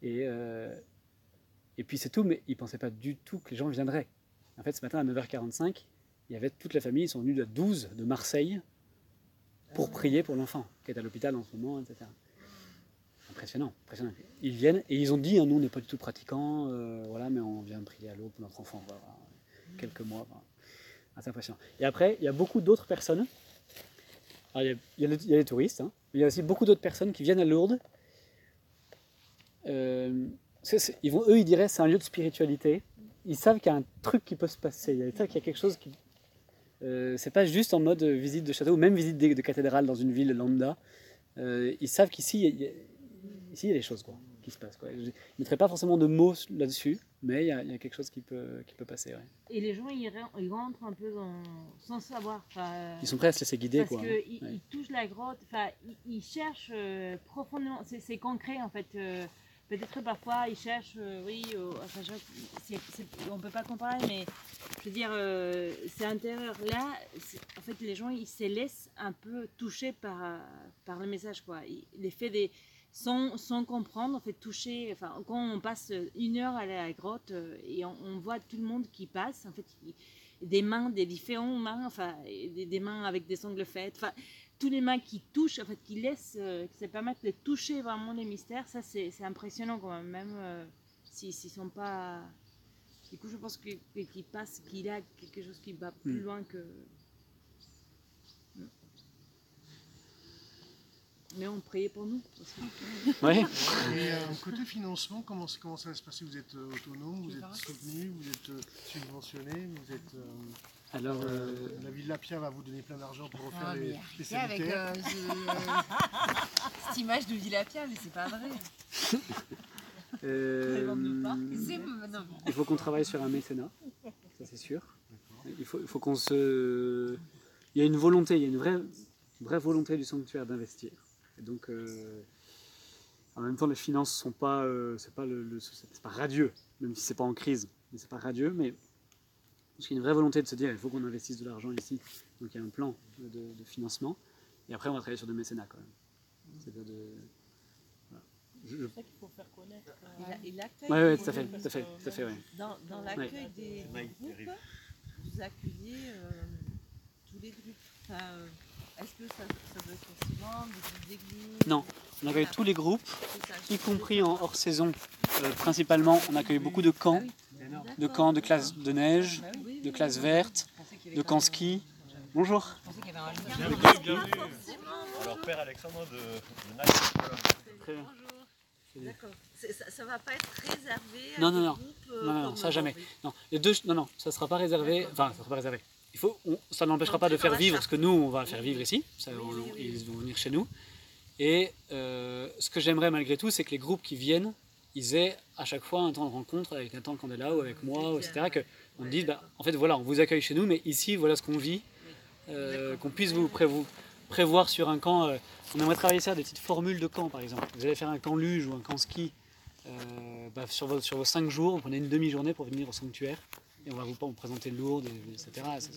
Et, euh, et puis c'est tout, mais ils ne pensaient pas du tout que les gens viendraient. En fait, ce matin à 9h45, il y avait toute la famille, ils sont venus à 12 de Marseille pour prier pour l'enfant, qui est à l'hôpital en ce moment, etc. Impressionnant, impressionnant. Ils viennent et ils ont dit, hein, nous on n'est pas du tout pratiquants, euh, voilà, mais on vient prier à l'eau pour notre enfant, voilà, quelques mois. voilà. assez impressionnant. Et après, il y a beaucoup d'autres personnes. Alors, il, y a, il y a le- il y a les touristes, hein, mais il y a aussi beaucoup d'autres personnes qui viennent à Lourdes. Euh, c'est- c'est- ils vont, eux, ils diraient c'est un lieu de spiritualité. Ils savent qu'il y a un truc qui peut se passer. Ils savent qu'il y a quelque chose qui. Euh, c'est pas juste en mode visite de château ou même visite de, de cathédrale dans une ville lambda. Euh, ils savent qu'ici, il y, a- y des choses quoi, qui se passent. Quoi. Je ne mettrai pas forcément de mots là-dessus, mais il y, a, il y a quelque chose qui peut, qui peut passer. ouais. Et les gens, ils, ren- ils rentrent un peu dans, sans savoir. Ils sont prêts à se laisser guider. Parce hein. qu'ils Ouais. ils touchent la grotte, ils, ils cherchent euh, profondément, c'est concret en fait. Peut-être que parfois ils cherchent, euh, oui, on peut pas comparer, mais je veux dire, euh, intérieur. Là, en fait, les gens ils se laissent un peu toucher par, euh, par le message, quoi. L'effet des. Sans, sans comprendre, en fait, toucher. Enfin, quand on passe une heure à la grotte euh, et on, voit tout le monde qui passe, en fait, des mains, des différents mains, enfin, des mains avec des ongles faits, enfin, tous les mains qui touchent, en fait, qui laissent, euh, qui se permettent de toucher vraiment les mystères, ça c'est impressionnant quand même, même euh, s'ils sont pas. Du coup, je pense qu'il passe, qu'il a quelque chose qui va plus Mm. loin que. Mm. Mais on priait pour nous. Ouais. Et euh, côté financement, comment, comment ça va se passer? Vous êtes euh, autonome, vous êtes soutenu, vous êtes subventionné, vous êtes. Euh, Alors, euh, la ville de la Pierre va vous donner plein d'argent pour refaire Ah, les, les c'est avec euh, ce- cette image de Villapia, mais c'est pas vrai. euh, non. il faut qu'on travaille sur un mécénat, ça c'est sûr. Il faut, il faut qu'on se. Il y a une volonté, il y a une vraie, vraie volonté du sanctuaire d'investir. Et donc, euh, en même temps, les finances sont pas, euh, c'est pas le, le- c'est pas radieux, même si c'est pas en crise, mais c'est pas radieux. Mais parce qu'il y a une vraie volonté de se dire, il faut qu'on investisse de l'argent ici. Donc il y a un plan de, de financement. Et après, on va travailler sur du mécénat quand même. C'est-à-dire de. voilà. Je- je- C'est ça qu'il faut faire connaître. Il accueille Ouais, ouais, des- tout à fait, tout à fait, tout à fait, ouais. Dans, dans l'accueil des, des Mike, groupes, vous accueillez euh, tous les groupes. Enfin, euh, Est-ce que ça, ça doit être souvent des groupes d'église Non, on accueille tous les groupes, y compris en hors saison. Euh, principalement, on accueille beaucoup de camps, de camps de classe de neige, de classe verte, de camps ski. Bonjour. Bienvenue, bienvenue. Alors, père Alexandre de, de Nice. Très bien. D'accord. Ça, ça va pas être réservé à Non, non, non. groupes euh, Non, non, non, ça le jamais. Non, les deux, non, non, ça sera pas réservé. Enfin, ça sera pas réservé. Il faut, on- ça n'empêchera pas de faire vivre ce que nous on va faire vivre ici. Ça, on- ils vont venir chez nous. Et euh, ce que j'aimerais malgré tout, c'est que les groupes qui viennent, ils aient à chaque fois un temps de rencontre avec Nathan Candela ou avec moi, etc. Que on dise, bah, en fait, voilà, on vous accueille chez nous, mais ici, voilà ce qu'on vit. Euh, qu'on puisse vous, prévo- prévoir sur un camp. euh, on aimerait travailler ça, des petites formules de camp, par exemple. Vous allez faire un camp luge ou un camp ski. euh, bah, sur, vos, sur vos cinq jours, vous prenez une demi-journée pour venir au sanctuaire et on va vous, vous présenter Lourdes, et- etc. C'est-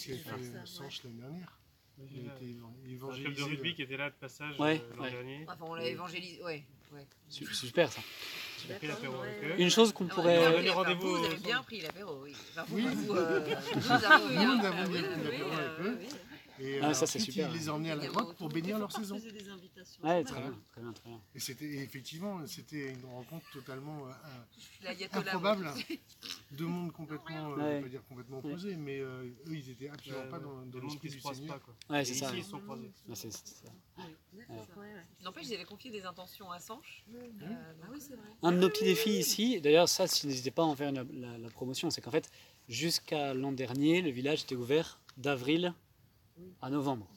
qu'il a fait Sanche l'année dernière Il a été évan- Un club évangélisé. de rugby qui était là de passage Ouais, euh, l'an ouais. dernier. Enfin, on l'a évangélisé. Ouais, ouais. c'est super ça. Une chose qu'on Ah pourrait. vous avez- enfin, rendez-vous Vous au avez bien pris l'apéro, oui. Enfin, vous, Oui. vous, euh, Nous, avons bien oui, pris l'apéro avec euh, eux. Et Ah, euh, ça, c'est ensuite, super. il les a emmenés à la grotte pour bénir leur saison. Ouais, très bien, très bien, très bien. Et c'était effectivement, c'était une rencontre totalement euh, improbable. Deux mondes complètement, euh, Ouais. vais pas dire complètement Ouais. opposés, mais euh, eux, ils étaient absolument Ouais, pas dans, dans l'esprit qui se du Seigneur. pas. Quoi. Ouais, c'est ici, ça. ils se sont croisés. Ouais, c'est- c'est ça. N'empêche, ils avaient confié des intentions à Sanche. Euh, ah oui, c'est vrai. Un de nos petits défis ici, d'ailleurs, ça, si n'hésitez pas à en faire la, la- la promotion, c'est qu'en fait, jusqu'à l'an dernier, le village était ouvert d'avril à novembre.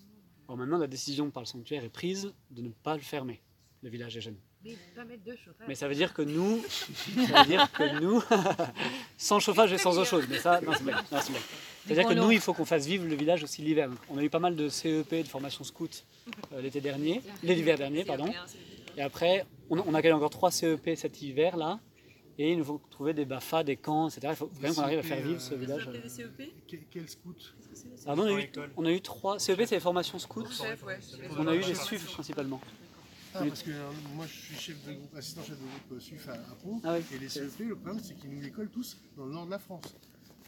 Maintenant, la décision par le sanctuaire est prise de ne pas le fermer, le village des jeunes. Mais pas mettre de chauffage. Mais ça veut dire que nous, ça veut dire que nous, sans chauffage et sans eau chaude, mais ça, non, c'est blague. C'est-à-dire que nous, il faut qu'on fasse vivre le village aussi l'hiver. On a eu pas mal de CEP, de formation scout euh, l'été dernier, l'hiver dernier, pardon. Et après, on, on accueille encore trois CEP cet hiver-là. Et il nous faut trouver des BAFA, des camps, etc. Il faut quand même qu'on arrive à faire vivre ce village. euh. Que- Quel scout Ah on, a eu, on a eu trois. CEP, c'est les formations scouts. Chef, ouais. On a eu des SUF principalement. Ah, parce que euh, moi je suis chef de groupe, assistant chef de groupe euh, SUF à, à Pau, Ah oui. et les CEP, le problème c'est qu'ils nous les collent tous dans le nord de la France.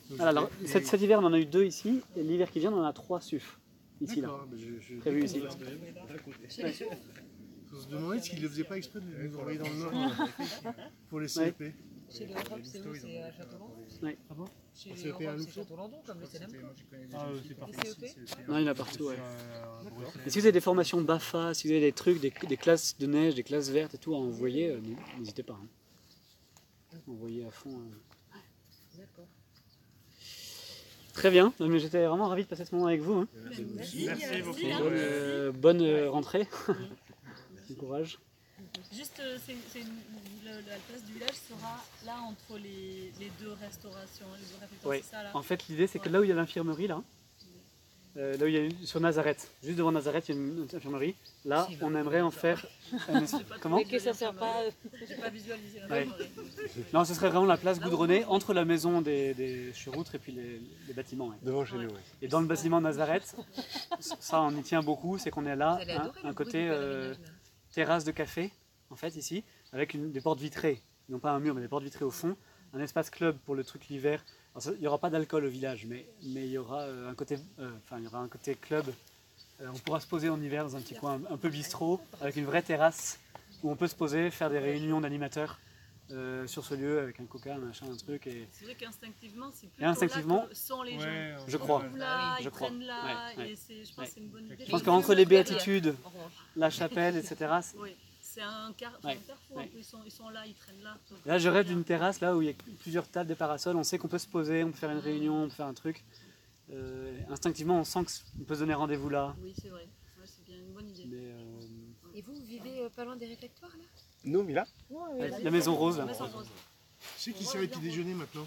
Donc, Ah, alors, et- cet, cet hiver, on en a eu deux ici. Et l'hiver qui vient, on en a trois SUF. Ici, là. Je, je Prévu ici. On se demandait s'ils ne le faisaient pas exprès de nous envoyer dans le nord pour les CEP. Chez le Europe, c'est où C'est à Château-Landon Ouais. Ah bon Chez Ah, les Europe, c'est Château-Landon, comme le CNM. Ah, euh, c'est parti. Non, il y en a partout, ouais. Et si vous avez des formations BAFA, si vous avez des trucs, des, des classes de neige, des classes vertes et tout à envoyer, euh, n'hésitez pas. hein. Envoyez à fond. euh. D'accord. Très bien, mais j'étais vraiment ravi de passer ce moment avec vous. hein. Merci beaucoup. Bonne, euh, bonne rentrée. Courage. Juste, euh, c'est, c'est une- le- la place du village sera là entre les, les deux restaurations, les deux réfectoires, Ouais. c'est ça là En fait, l'idée, c'est que là où il y a l'infirmerie, là, euh, là où il y a sur Nazareth, juste devant Nazareth, il y a une, une infirmerie. Là, on aimerait en faire. un Comment Mais que ça sert pas. J'ai pas visualisé la Ouais. forêt. Non, ce serait vraiment la place goudronnée entre la maison des, des Cheroutres et puis les, les bâtiments. ouais. Devant chez nous, ouais. Et dans le bâtiment Nazareth, ça on y tient beaucoup, c'est qu'on est là, Vous allez un, adorer un le bruit côté du euh. Terrasse de café, en fait, ici, avec des portes vitrées. Non pas un mur, mais des portes vitrées au fond. Un espace club pour le truc l'hiver. Il n'y aura pas d'alcool au village, mais, mais il, y aura, euh, un côté, euh, il y aura un côté club. Euh, on pourra se poser en hiver dans un petit coin un peu bistrot, avec une vraie terrasse, où on peut se poser, faire des réunions d'animateurs euh, sur ce lieu, avec un coca, un machin, un truc. Et, C'est vrai qu'instinctivement, c'est plutôt Et instinctivement, là que sont les gens. Ouais, je Ils crois. là, Je ils crois. prennent là, Ouais, ouais. et c'est, je pense Ouais. que c'est une bonne idée. je pense qu'entre les béatitudes, la chapelle, etc., c'est- un, car... un carrefour, ouais. ils, sont, ils sont là, ils traînent là. Donc, Là, je rêve d'une terrasse là où il y a plusieurs tables, des parasols. On sait qu'on peut se poser, on peut faire une réunion, on peut faire un truc. Euh, instinctivement, on sent qu'on peut se donner rendez-vous là. Oui, c'est vrai, Ouais, c'est bien une bonne idée. Mais, euh, Et vous, vous vivez euh, pas loin des réfectoires là Nous, mais là la, la maison rose. là. Maison rose. Sais qui sert les petits déjeuners maintenant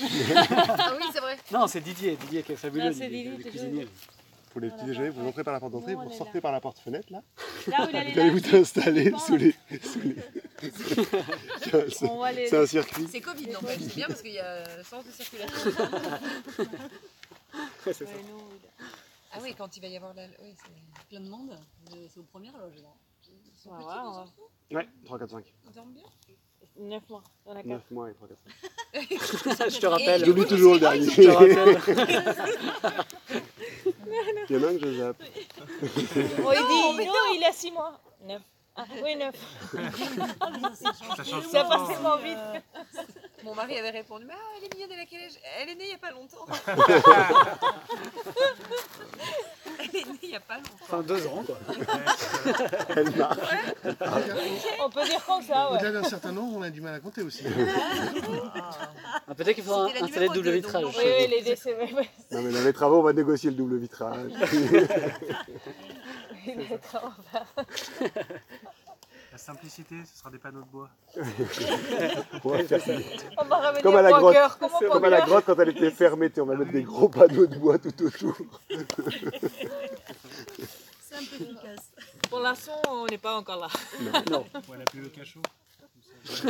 Ah oui, c'est vrai. Non, c'est Didier, Didier qui est fabuleux, Ah, c'est Didier, Didier, le cuisinier. Pour les petits déjeuners, vous entrez par la porte d'entrée, vous est sortez par la porte fenêtre là. Où Vous allez vous installer sous les. sous les- C'est c'est un circuit. C'est Covid, n'empêche. C'est bien parce qu'il y a sens de circulation. Ouais, c'est ça. Ouais, Ah oui, quand il va y avoir la. Oui, c'est. Plein de monde, c'est aux premières loges. là. Sont Ouais, petits, ouais, vos ouais. enfants Ouais, 3, 4, 5. Ils dorment bien 9 mois. Il y en a 4. 9 mois et 3, 4, 5. je te rappelle. J'oublie toujours le dernier. Je te rappelle. Il y en a un que je zappe. Oh, il dit, non, il a 6 mois. 9. Ah, oui, 9. Ça change Ça temps. tellement vite. Mon mari avait répondu Mais ah, elle est mignonne, elle a quel âge? Elle est née il n'y a pas longtemps. elle est née il n'y a pas longtemps. Enfin, deux ans quoi. Elle marche. On peut dire comme ça, ouais. Au-delà d'un certain nombre, on a du mal à compter aussi. Ah, Peut-être qu'il faudra installer le double vitrage. donc Oui, oui, les décès, oui, oui. Non, mais dans les travaux, on va négocier le double vitrage. La simplicité, ce sera des panneaux de bois. On va. On revenir Comme à la grotte. Comme à la grotte quand elle était fermée, on va mettre des gros panneaux de bois tout autour. C'est un peu efficace. Pour l'instant, on n'est pas encore là. Non. Ouais, la plus le cachot. Je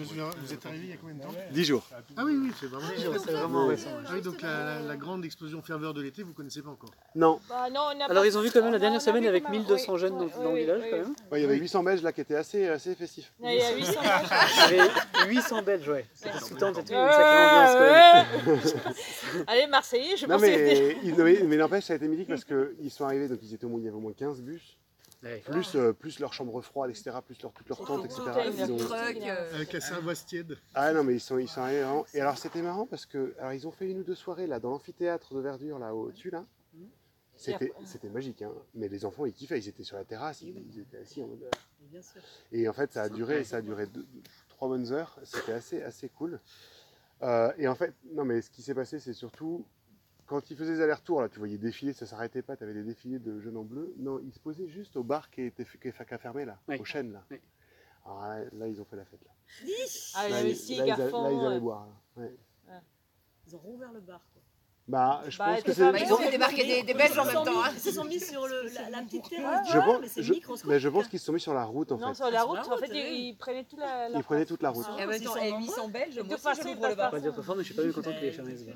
me souviens, vous êtes arrivé il y a combien de temps 10 jours. Ah oui, oui, c'est vraiment. C'est vraiment récent. Ah oui, donc la, la- la grande explosion ferveur de l'été, vous connaissez pas encore Non, Bah, non, on n'a Alors pas- ils ont vu quand même la dernière semaine avec quand même- 1200 oui, jeunes dans, oui, dans le village quand même. Ouais, il y avait 800 Belges là qui étaient assez, assez festifs. Il y a 800 pages. Il y avait 800 Belges, ouais. C'était sous-tente et tout, une Ouais, sacrée ambiance quand même. ouais. Allez, Marseillais, je pense que mais, mais, mais n'empêche, ça a été mythique parce qu'ils sont arrivés, donc ils étaient au moins, il y avait au moins 15 bus, Ouais. plus, euh, plus leur chambre froide, etc., plus leur, toutes leurs tentes, etc. Ils ont- euh, Avec la Savoie tiède. Ah non mais ils sont, ils sont arrivés vraiment. Et alors c'était marrant parce que alors ils ont fait une ou deux soirées là dans l'amphithéâtre de Verdure là au-dessus là. C'était, c'était magique hein. Mais les enfants ils kiffaient, ils étaient sur la terrasse, ils, ils étaient assis en mode. euh, Bien sûr. Et en fait, ça a duré, ça a duré deux- deux- trois bonnes heures. C'était assez, assez cool. Euh, et en fait, non, mais ce qui s'est passé, c'est surtout quand ils faisaient des allers-retours, là, tu voyais défiler, ça s'arrêtait pas. Tu avais des défilés de jeunes en bleu. Non, ils se posaient juste au bar qui était qui a fermé là, Oui. aux chênes là. Oui. Alors là, là, ils ont fait la fête là. Ah, il y Là, avait ils- 6 là, ils a- garçons. là, ils allaient ouais. boire. là. Ouais. Ils ont rouvert le bar. Quoi. Bah, je Bah, pense que c'est. Bah, ils ont non, fait débarquer des, des Belges en Ils même temps. mis- hein. Ils se sont mis sur le, la, la petite terrasse. Je pense, mais je, mais je pense qu'ils se sont mis sur la route en Non, fait. sur la Sur route, en fait, route, ils, oui. ils prenaient toute la. la Ils prenaient toute la route. Ah, Et en même temps, Ils eh, sont 800 Belges, moi aussi je ils l'ouvre le bar. Pas dire fort, mais je suis pas bien content qu'il ait fermé ce bar.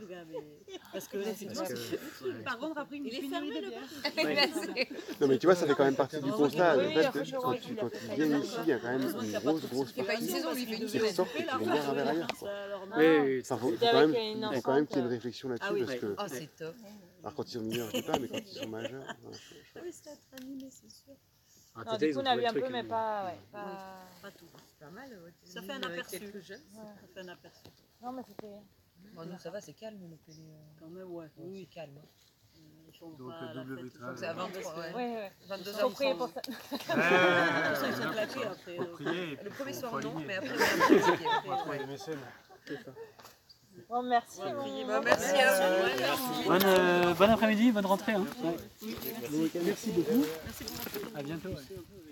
Parce que par contre, après Il est pénurie fermé, le Non, mais tu vois, ça fait quand même partie du constat. Le fait que quand tu, tu viens ici, il y a quand même une grosse, grosse fait pas une saison, lui, il fait une et qui vont boire un verre ailleurs. quoi. Oui, oui, Enfin, faut, quand même, qu'il y ait une réflexion là-dessus Ah que, Oh, c'est top. alors quand ils sont mineurs, je dis pas, mais quand ils sont majeurs, ouais, je- je- Ah oui, c'est à être animé, c'est sûr. À Non, du ils coup, on a vu un le peu, mais pas. Ouais, pas... Pas tout. C'est pas mal. ouais, Ça fait un aperçu. Quelques jeunes. Ça fait un aperçu. Non, mais c'était. Bon, nous, ça va, c'est calme, le Pelé. euh, Quand même, ouais. Oui. c'est calme. hein. Ils font Donc, pas euh, la double vitrage. C'est à 23, ouais. Ouais, ouais. 22 Faut prier pour ça. Ils sont claqués après. Prier et Le premier soir, non, mais après, on va trouver des mécènes. Bon, merci. Ouais, bon- Bah, merci à vous. merci. Bonne, euh, bon après-midi, bonne rentrée. Hein. Ouais. Merci beaucoup. Merci À bientôt. ouais.